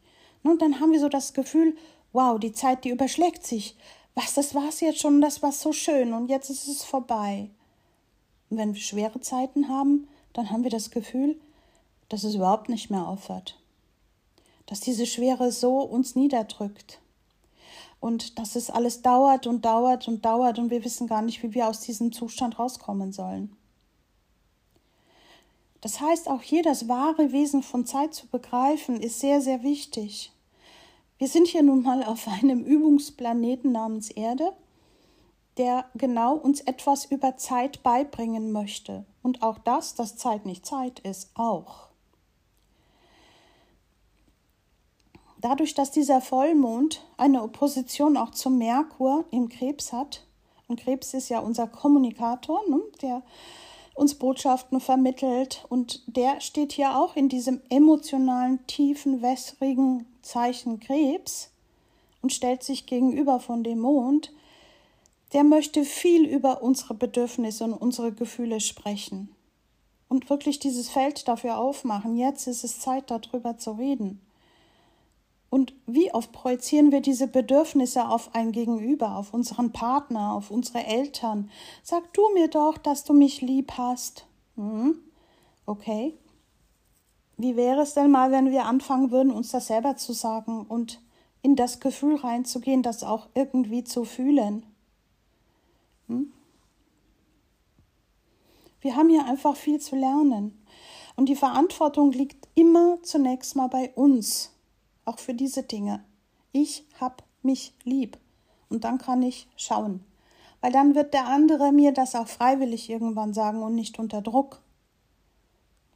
Und dann haben wir so das Gefühl, wow, die Zeit, die überschlägt sich. Was, das war's jetzt schon, das war so schön und jetzt ist es vorbei. Und wenn wir schwere Zeiten haben, dann haben wir das Gefühl, dass es überhaupt nicht mehr aufhört. Dass diese Schwere so uns niederdrückt. Und dass es alles dauert und dauert und dauert und wir wissen gar nicht, wie wir aus diesem Zustand rauskommen sollen. Das heißt, auch hier das wahre Wesen von Zeit zu begreifen, ist sehr, sehr wichtig. Wir sind hier nun mal auf einem Übungsplaneten namens Erde der genau uns etwas über Zeit beibringen möchte. Und auch das, dass Zeit nicht Zeit ist, auch. Dadurch, dass dieser Vollmond eine Opposition auch zum Merkur im Krebs hat, und Krebs ist ja unser Kommunikator, ne, der uns Botschaften vermittelt, und der steht hier auch in diesem emotionalen, tiefen, wässrigen Zeichen Krebs und stellt sich gegenüber von dem Mond, der möchte viel über unsere Bedürfnisse und unsere Gefühle sprechen und wirklich dieses Feld dafür aufmachen. Jetzt ist es Zeit, darüber zu reden. Und wie oft projizieren wir diese Bedürfnisse auf ein Gegenüber, auf unseren Partner, auf unsere Eltern? Sag du mir doch, dass du mich lieb hast. Hm? Okay. Wie wäre es denn mal, wenn wir anfangen würden, uns das selber zu sagen und in das Gefühl reinzugehen, das auch irgendwie zu fühlen? Hm? Wir haben hier einfach viel zu lernen. Und die Verantwortung liegt immer zunächst mal bei uns, auch für diese Dinge. Ich hab mich lieb. Und dann kann ich schauen. Weil dann wird der andere mir das auch freiwillig irgendwann sagen und nicht unter Druck.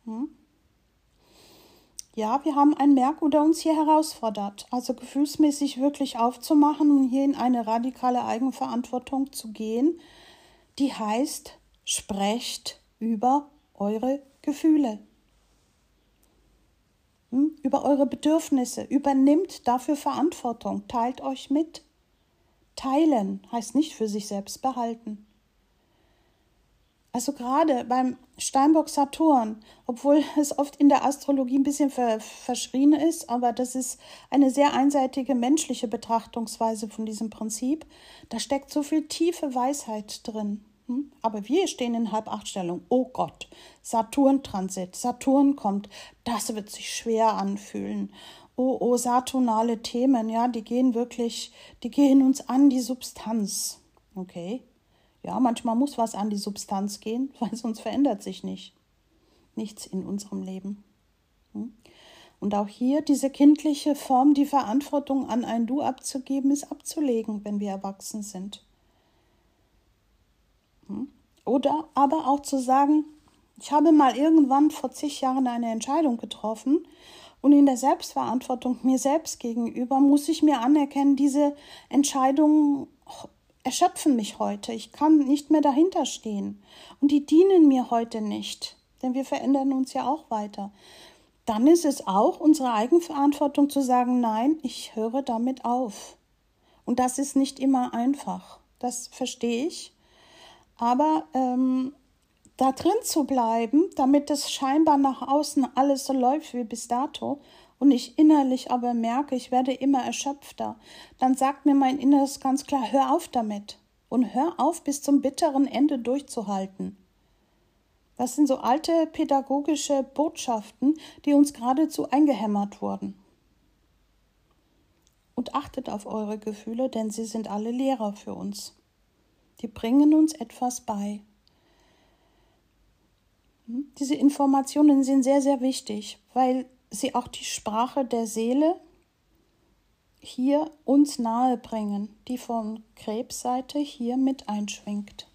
Hm? Ja, wir haben einen Merkur, der uns hier herausfordert, also gefühlsmäßig wirklich aufzumachen und hier in eine radikale Eigenverantwortung zu gehen, die heißt, sprecht über eure Gefühle, hm? über eure Bedürfnisse, übernimmt dafür Verantwortung, teilt euch mit. Teilen heißt nicht für sich selbst behalten. Also gerade beim Steinbock Saturn, obwohl es oft in der Astrologie ein bisschen ver verschrien ist, aber das ist eine sehr einseitige menschliche Betrachtungsweise von diesem Prinzip. Da steckt so viel tiefe Weisheit drin. Hm? Aber wir stehen in Halbachtstellung. Oh Gott, Saturn-Transit, Saturn kommt, das wird sich schwer anfühlen. Oh, oh, saturnale Themen, ja, die gehen wirklich, die gehen uns an die Substanz. Okay, ja, manchmal muss was an die Substanz gehen, weil sonst verändert sich nicht. Nichts in unserem Leben. Hm? Und auch hier diese kindliche Form, die Verantwortung an ein Du abzugeben, ist abzulegen, wenn wir erwachsen sind. Hm? Oder aber auch zu sagen, ich habe mal irgendwann vor zig Jahren eine Entscheidung getroffen und in der Selbstverantwortung mir selbst gegenüber muss ich mir anerkennen, diese Entscheidung erschöpfen mich heute. Ich kann nicht mehr dahinter stehen. Und die dienen mir heute nicht, denn wir verändern uns ja auch weiter. Dann ist es auch unsere Eigenverantwortung zu sagen, nein, ich höre damit auf. Und das ist nicht immer einfach. Das verstehe ich. Aber ähm, da drin zu bleiben, damit es scheinbar nach außen alles so läuft wie bis dato und ich innerlich aber merke, ich werde immer erschöpfter, dann sagt mir mein Inneres ganz klar, hör auf damit und hör auf, bis zum bitteren Ende durchzuhalten. Das sind so alte pädagogische Botschaften, die uns geradezu eingehämmert wurden. Und achtet auf eure Gefühle, denn sie sind alle Lehrer für uns. Die bringen uns etwas bei. Hm? Diese Informationen sind sehr, sehr wichtig, weil sie auch die Sprache der Seele hier uns nahe bringen, die von Krebsseite hier mit einschwingt.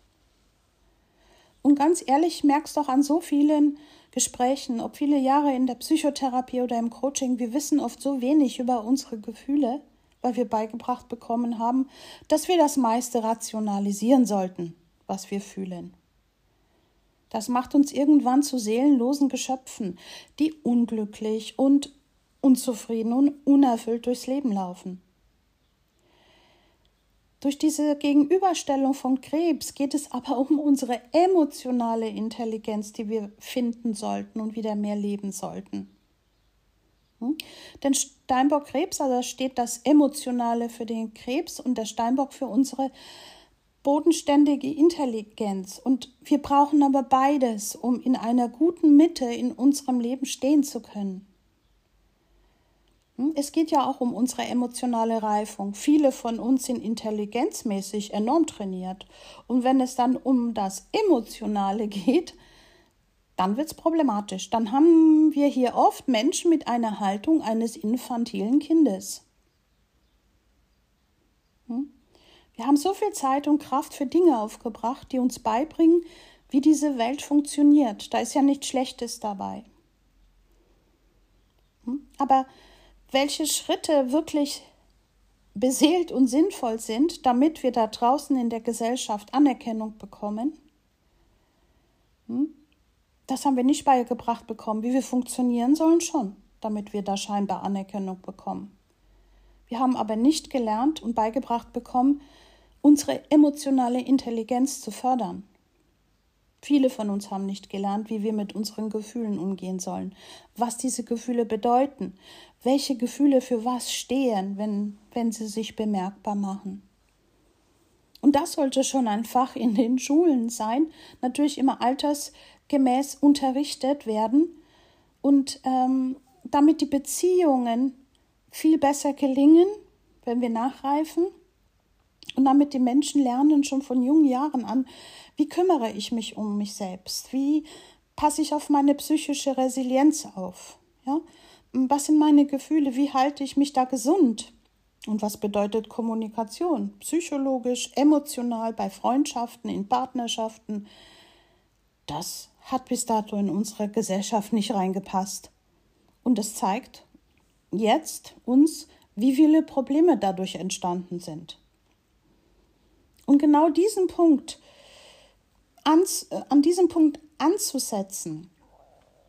Und ganz ehrlich, merkst doch an so vielen Gesprächen, ob viele Jahre in der Psychotherapie oder im Coaching, wir wissen oft so wenig über unsere Gefühle, weil wir beigebracht bekommen haben, dass wir das meiste rationalisieren sollten, was wir fühlen. Das macht uns irgendwann zu seelenlosen Geschöpfen, die unglücklich und unzufrieden und unerfüllt durchs Leben laufen. Durch diese Gegenüberstellung von Krebs geht es aber um unsere emotionale Intelligenz, die wir finden sollten und wieder mehr leben sollten. Hm? Denn Steinbock Krebs, also steht das Emotionale für den Krebs und der Steinbock für unsere bodenständige Intelligenz. Und wir brauchen aber beides, um in einer guten Mitte in unserem Leben stehen zu können. Hm? Es geht ja auch um unsere emotionale Reifung. Viele von uns sind intelligenzmäßig enorm trainiert. Und wenn es dann um das Emotionale geht, dann wird es problematisch. Dann haben wir hier oft Menschen mit einer Haltung eines infantilen Kindes. Hm? Wir haben so viel Zeit und Kraft für Dinge aufgebracht, die uns beibringen, wie diese Welt funktioniert. Da ist ja nichts Schlechtes dabei. Hm? Aber welche Schritte wirklich beseelt und sinnvoll sind, damit wir da draußen in der Gesellschaft Anerkennung bekommen, hm? das haben wir nicht beigebracht bekommen. Wie wir funktionieren sollen schon, damit wir da scheinbar Anerkennung bekommen. Wir haben aber nicht gelernt und beigebracht bekommen, unsere emotionale Intelligenz zu fördern. Viele von uns haben nicht gelernt, wie wir mit unseren Gefühlen umgehen sollen, was diese Gefühle bedeuten, welche Gefühle für was stehen, wenn, wenn sie sich bemerkbar machen. Und das sollte schon ein Fach in den Schulen sein, natürlich immer altersgemäß unterrichtet werden und ähm, damit die Beziehungen viel besser gelingen, wenn wir nachreifen Und damit die Menschen lernen schon von jungen Jahren an, wie kümmere ich mich um mich selbst? Wie passe ich auf meine psychische Resilienz auf? Ja? Was sind meine Gefühle? Wie halte ich mich da gesund? Und was bedeutet Kommunikation? Psychologisch, emotional, bei Freundschaften, in Partnerschaften. Das hat bis dato in unsere Gesellschaft nicht reingepasst. Und es zeigt jetzt uns, wie viele Probleme dadurch entstanden sind. Und genau diesen Punkt, ans, äh, an diesem Punkt anzusetzen,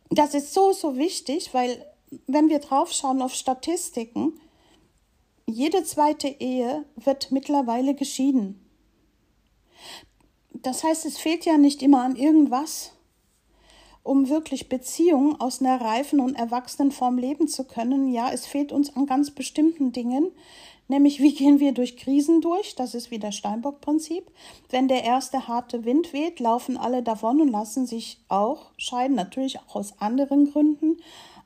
das ist so, so wichtig, weil wenn wir draufschauen auf Statistiken, jede zweite Ehe wird mittlerweile geschieden. Das heißt, es fehlt ja nicht immer an irgendwas, um wirklich Beziehungen aus einer reifen und erwachsenen Form leben zu können. Ja, es fehlt uns an ganz bestimmten Dingen, nämlich wie gehen wir durch Krisen durch, das ist wie das Steinbock-Prinzip. Wenn der erste harte Wind weht, laufen alle davon und lassen sich auch scheiden, natürlich auch aus anderen Gründen,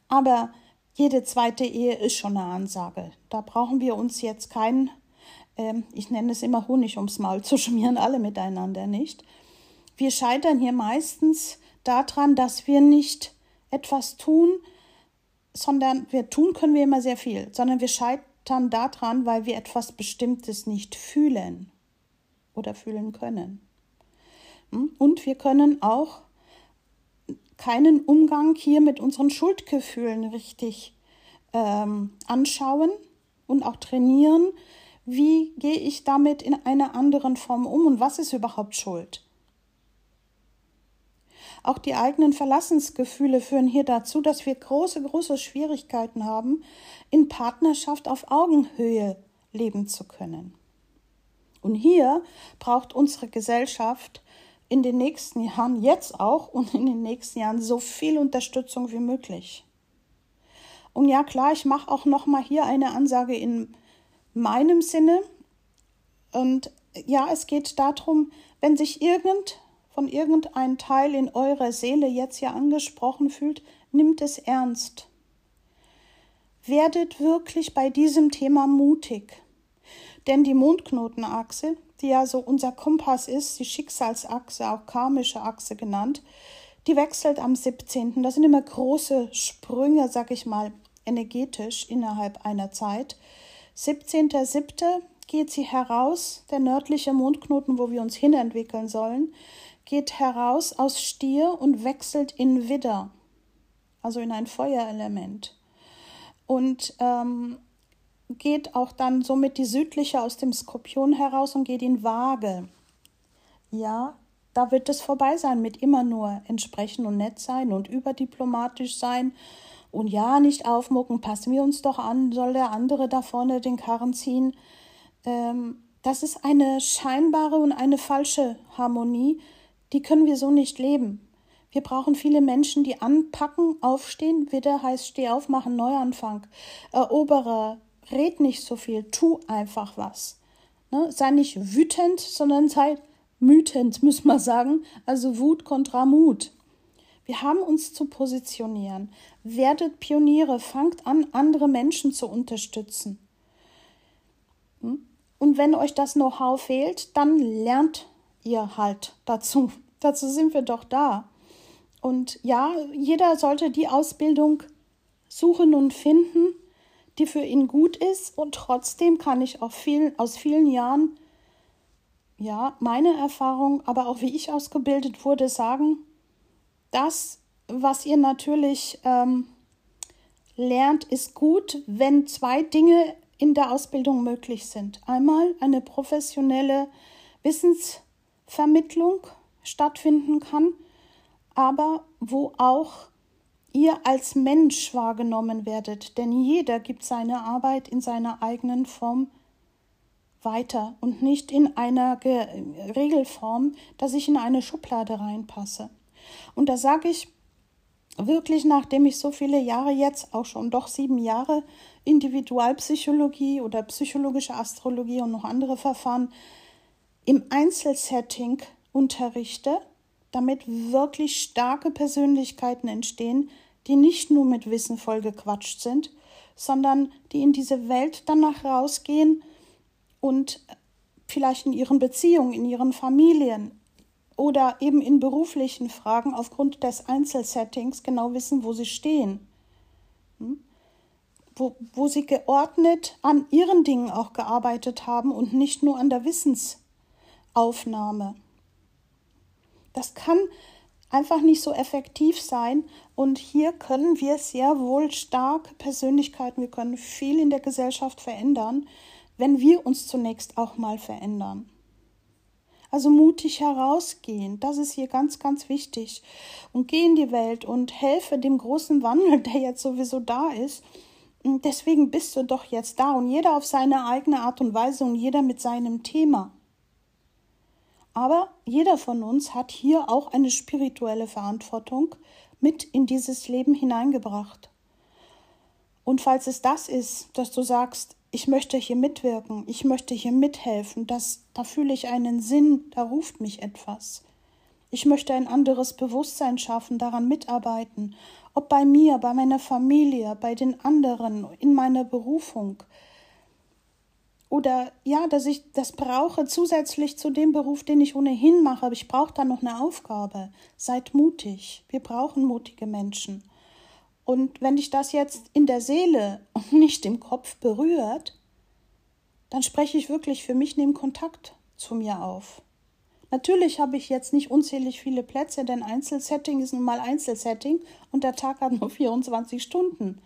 aber jede zweite Ehe ist schon eine Ansage. Da brauchen wir uns jetzt keinen, äh, ich nenne es immer Honig ums Maul zu schmieren, alle miteinander nicht. Wir scheitern hier meistens daran, dass wir nicht etwas tun, sondern wir tun können wir immer sehr viel, sondern wir scheitern daran, weil wir etwas Bestimmtes nicht fühlen oder fühlen können. Hm? Und wir können auch keinen Umgang hier mit unseren Schuldgefühlen richtig ähm, anschauen und auch trainieren. Wie gehe ich damit in einer anderen Form um und was ist überhaupt Schuld? Auch die eigenen Verlassensgefühle führen hier dazu, dass wir große, große Schwierigkeiten haben, in Partnerschaft auf Augenhöhe leben zu können. Und hier braucht unsere Gesellschaft in den nächsten Jahren, jetzt auch und in den nächsten Jahren, so viel Unterstützung wie möglich. Und ja, klar, ich mache auch noch mal hier eine Ansage in meinem Sinne. Und ja, es geht darum, wenn sich irgend von irgendeinem Teil in eurer Seele jetzt hier angesprochen fühlt, nimmt es ernst. Werdet wirklich bei diesem Thema mutig. Denn die Mondknotenachse, die ja so unser Kompass ist, die Schicksalsachse, auch karmische Achse genannt, die wechselt am 17. Das sind immer große Sprünge, sag ich mal, energetisch innerhalb einer Zeit. 17.07. geht sie heraus, der nördliche Mondknoten, wo wir uns hinentwickeln sollen, geht heraus aus Stier und wechselt in Widder, also in ein Feuerelement. Und ähm, geht auch dann somit die südliche aus dem Skorpion heraus und geht in Waage. Ja, da wird es vorbei sein mit immer nur entsprechen und nett sein und überdiplomatisch sein. Und ja, nicht aufmucken, passen wir uns doch an, soll der andere da vorne den Karren ziehen. Ähm, das ist eine scheinbare und eine falsche Harmonie, die können wir so nicht leben. Wir brauchen viele Menschen, die anpacken, aufstehen. Wieder heißt steh auf, machen Neuanfang. Erobere, red nicht so viel, tu einfach was. Ne? Sei nicht wütend, sondern sei mütend, muss man sagen. Also Wut kontra Mut. Wir haben uns zu positionieren. Werdet Pioniere, fangt an, andere Menschen zu unterstützen. Hm? Und wenn euch das Know-how fehlt, dann lernt ihr halt dazu. Dazu sind wir doch da. Und ja, jeder sollte die Ausbildung suchen und finden, die für ihn gut ist. Und trotzdem kann ich auch viel, aus vielen Jahren, ja, meine Erfahrung, aber auch wie ich ausgebildet wurde, sagen, das, was ihr natürlich ähm, lernt, ist gut, wenn zwei Dinge in der Ausbildung möglich sind. Einmal eine professionelle Wissens- Vermittlung stattfinden kann, aber wo auch ihr als Mensch wahrgenommen werdet, denn jeder gibt seine Arbeit in seiner eigenen Form weiter und nicht in einer Ge Regelform, dass ich in eine Schublade reinpasse. Und da sage ich wirklich, nachdem ich so viele Jahre jetzt, auch schon doch sieben Jahre, Individualpsychologie oder psychologische Astrologie und noch andere Verfahren im Einzelsetting unterrichte, damit wirklich starke Persönlichkeiten entstehen, die nicht nur mit Wissen vollgequatscht sind, sondern die in diese Welt danach rausgehen und vielleicht in ihren Beziehungen, in ihren Familien oder eben in beruflichen Fragen aufgrund des Einzelsettings genau wissen, wo sie stehen. Hm? Wo, wo sie geordnet an ihren Dingen auch gearbeitet haben und nicht nur an der Wissensaufnahme. Das kann einfach nicht so effektiv sein. Und hier können wir sehr wohl starke Persönlichkeiten, wir können viel in der Gesellschaft verändern, wenn wir uns zunächst auch mal verändern. Also mutig herausgehen, das ist hier ganz, ganz wichtig. Und geh in die Welt und helfe dem großen Wandel, der jetzt sowieso da ist. Deswegen bist du doch jetzt da und jeder auf seine eigene Art und Weise und jeder mit seinem Thema. Aber jeder von uns hat hier auch eine spirituelle Verantwortung mit in dieses Leben hineingebracht. Und falls es das ist, dass du sagst, ich möchte hier mitwirken, ich möchte hier mithelfen, das, da fühle ich einen Sinn, da ruft mich etwas. Ich möchte ein anderes Bewusstsein schaffen, daran mitarbeiten, ob bei mir, bei meiner Familie, bei den anderen, in meiner Berufung, oder ja, dass ich das brauche zusätzlich zu dem Beruf, den ich ohnehin mache, aber ich brauche da noch eine Aufgabe. Seid mutig. Wir brauchen mutige Menschen. Und wenn dich das jetzt in der Seele und nicht im Kopf berührt, dann spreche ich wirklich für mich, nehme Kontakt zu mir auf. Natürlich habe ich jetzt nicht unzählig viele Plätze, denn Einzelsetting ist nun mal Einzelsetting und der Tag hat nur 24 Stunden.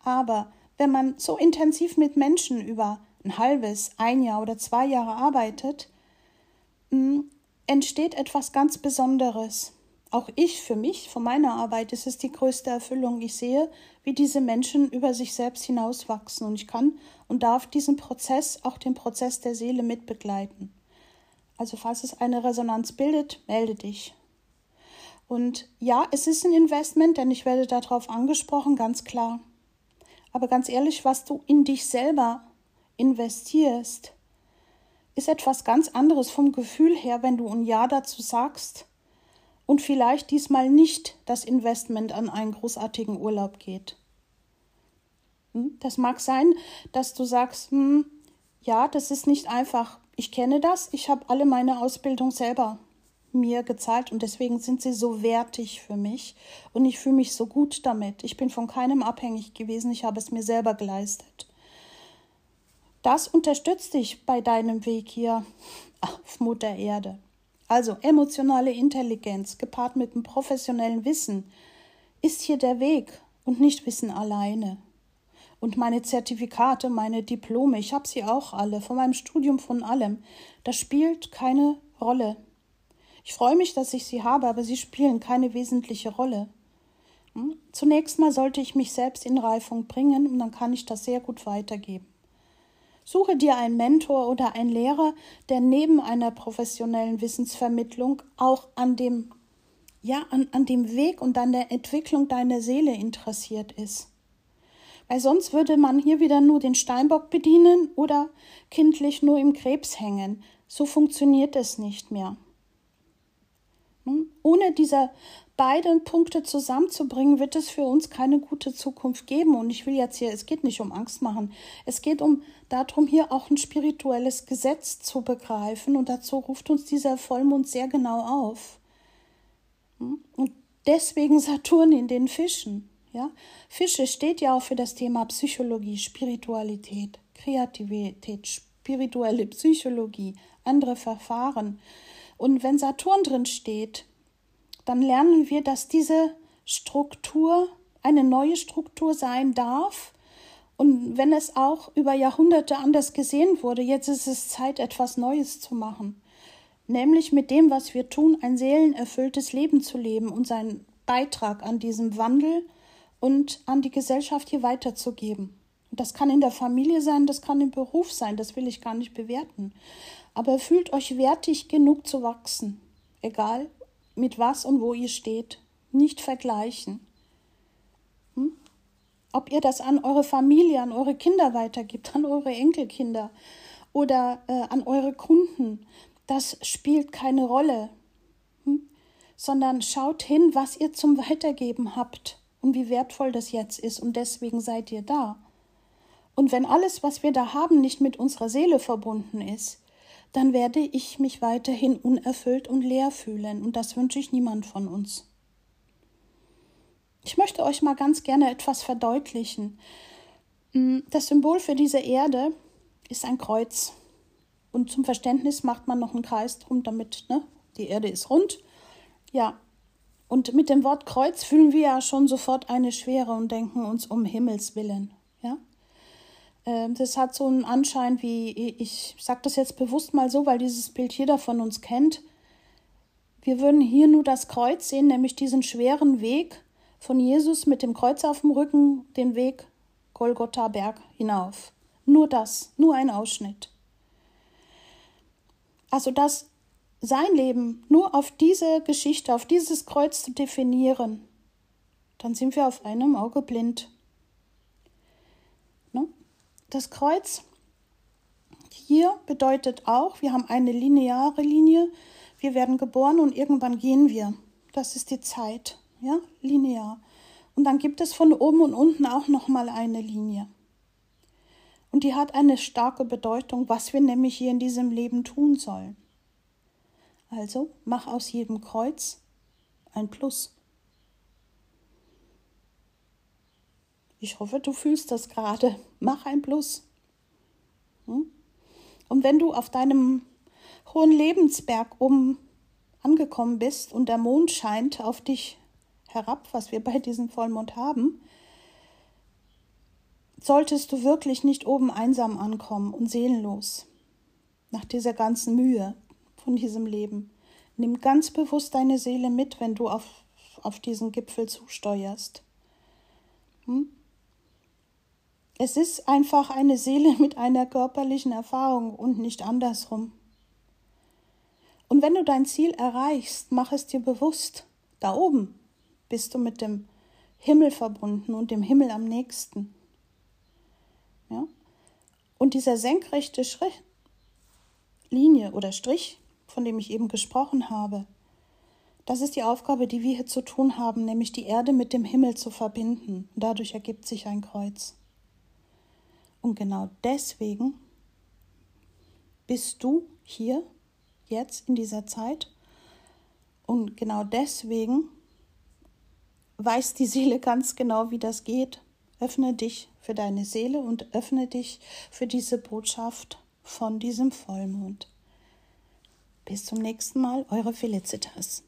Aber wenn man so intensiv mit Menschen über ein halbes, ein Jahr oder zwei Jahre arbeitet, mm, entsteht etwas ganz Besonderes. Auch ich für mich, von meiner Arbeit, ist es die größte Erfüllung. Ich sehe, wie diese Menschen über sich selbst hinauswachsen und ich kann und darf diesen Prozess, auch den Prozess der Seele mitbegleiten. Also falls es eine Resonanz bildet, melde dich. Und ja, es ist ein Investment, denn ich werde darauf angesprochen, ganz klar. Aber ganz ehrlich, was du in dich selber investierst, ist etwas ganz anderes vom Gefühl her, wenn du ein Ja dazu sagst und vielleicht diesmal nicht das Investment an einen großartigen Urlaub geht. Hm? Das mag sein, dass du sagst, hm, ja, das ist nicht einfach. Ich kenne das, ich habe alle meine Ausbildung selber mir gezahlt und deswegen sind sie so wertig für mich und ich fühle mich so gut damit. Ich bin von keinem abhängig gewesen, ich habe es mir selber geleistet. Das unterstützt dich bei deinem Weg hier auf Mutter Erde. Also emotionale Intelligenz gepaart mit einem professionellen Wissen ist hier der Weg und nicht Wissen alleine. Und meine Zertifikate, meine Diplome, ich habe sie auch alle, von meinem Studium von allem, das spielt keine Rolle. Ich freue mich, dass ich sie habe, aber sie spielen keine wesentliche Rolle. Hm? Zunächst mal sollte ich mich selbst in Reifung bringen und dann kann ich das sehr gut weitergeben. Suche dir einen Mentor oder einen Lehrer, der neben einer professionellen Wissensvermittlung auch an dem, ja, an, an dem Weg und an der Entwicklung deiner Seele interessiert ist. Weil sonst würde man hier wieder nur den Steinbock bedienen oder kindlich nur im Krebs hängen. So funktioniert es nicht mehr. Ohne diese beide Punkte zusammenzubringen, wird es für uns keine gute Zukunft geben. Und ich will jetzt hier, es geht nicht um Angst machen. Es geht um darum, hier auch ein spirituelles Gesetz zu begreifen. Und dazu ruft uns dieser Vollmond sehr genau auf. Hm? Und deswegen Saturn in den Fischen. Ja? Fische steht ja auch für das Thema Psychologie, Spiritualität, Kreativität, spirituelle Psychologie, andere Verfahren. Und wenn Saturn drin steht, dann lernen wir, dass diese Struktur eine neue Struktur sein darf. Und wenn es auch über Jahrhunderte anders gesehen wurde, jetzt ist es Zeit, etwas Neues zu machen. Nämlich mit dem, was wir tun, ein seelenerfülltes Leben zu leben und seinen Beitrag an diesem Wandel und an die Gesellschaft hier weiterzugeben. Das kann in der Familie sein, das kann im Beruf sein, das will ich gar nicht bewerten. Aber fühlt euch wertig genug zu wachsen, egal mit was und wo ihr steht. Nicht vergleichen. Hm? Ob ihr das an eure Familie, an eure Kinder weitergibt, an eure Enkelkinder oder äh, an eure Kunden, das spielt keine Rolle. Hm? Sondern schaut hin, was ihr zum Weitergeben habt und wie wertvoll das jetzt ist und deswegen seid ihr da. Und wenn alles, was wir da haben, nicht mit unserer Seele verbunden ist, dann werde ich mich weiterhin unerfüllt und leer fühlen. Und das wünsche ich niemand von uns. Ich möchte euch mal ganz gerne etwas verdeutlichen. Mm, das Symbol für diese Erde ist ein Kreuz. Und zum Verständnis macht man noch einen Kreis drum, damit ne, die Erde ist rund. Ja, und mit dem Wort Kreuz fühlen wir ja schon sofort eine Schwere und denken uns um Himmels willen. Ähm, das hat so einen Anschein wie, ich sage das jetzt bewusst mal so, weil dieses Bild jeder von uns kennt. Wir würden hier nur das Kreuz sehen, nämlich diesen schweren Weg von Jesus mit dem Kreuz auf dem Rücken, den Weg Golgotha Berg hinauf. Nur das, nur ein Ausschnitt. Also das sein Leben nur auf diese Geschichte, auf dieses Kreuz zu definieren, dann sind wir auf einem Auge blind. Das Kreuz hier bedeutet auch, wir haben eine lineare Linie, wir werden geboren und irgendwann gehen wir. Das ist die Zeit, ja, linear. Und dann gibt es von oben und unten auch noch mal eine Linie. Und die hat eine starke Bedeutung, was wir nämlich hier in diesem Leben tun sollen. Also mach aus jedem Kreuz ein Plus. Ich hoffe, du fühlst das gerade. Mach ein Plus. Hm? Und wenn du auf deinem hohen Lebensberg oben angekommen bist und der Mond scheint auf dich herab, was wir bei diesem Vollmond haben, solltest du wirklich nicht oben einsam ankommen und seelenlos nach dieser ganzen Mühe, von diesem Leben. Nimm ganz bewusst deine Seele mit, wenn du auf, auf diesen Gipfel zusteuerst. Hm? Es ist einfach eine Seele mit einer körperlichen Erfahrung und nicht andersrum. Und wenn du dein Ziel erreichst, mach es dir bewusst. Da oben bist du mit dem Himmel verbunden und dem Himmel am nächsten. Ja? Und dieser senkrechte Schritt, Linie oder Strich, von dem ich eben gesprochen habe. Das ist die Aufgabe, die wir hier zu tun haben, nämlich die Erde mit dem Himmel zu verbinden. Dadurch ergibt sich ein Kreuz. Und genau deswegen bist du hier, jetzt in dieser Zeit. Und genau deswegen weiß die Seele ganz genau, wie das geht. Öffne dich für deine Seele und öffne dich für diese Botschaft von diesem Vollmond. Bis zum nächsten Mal, eure Felicitas.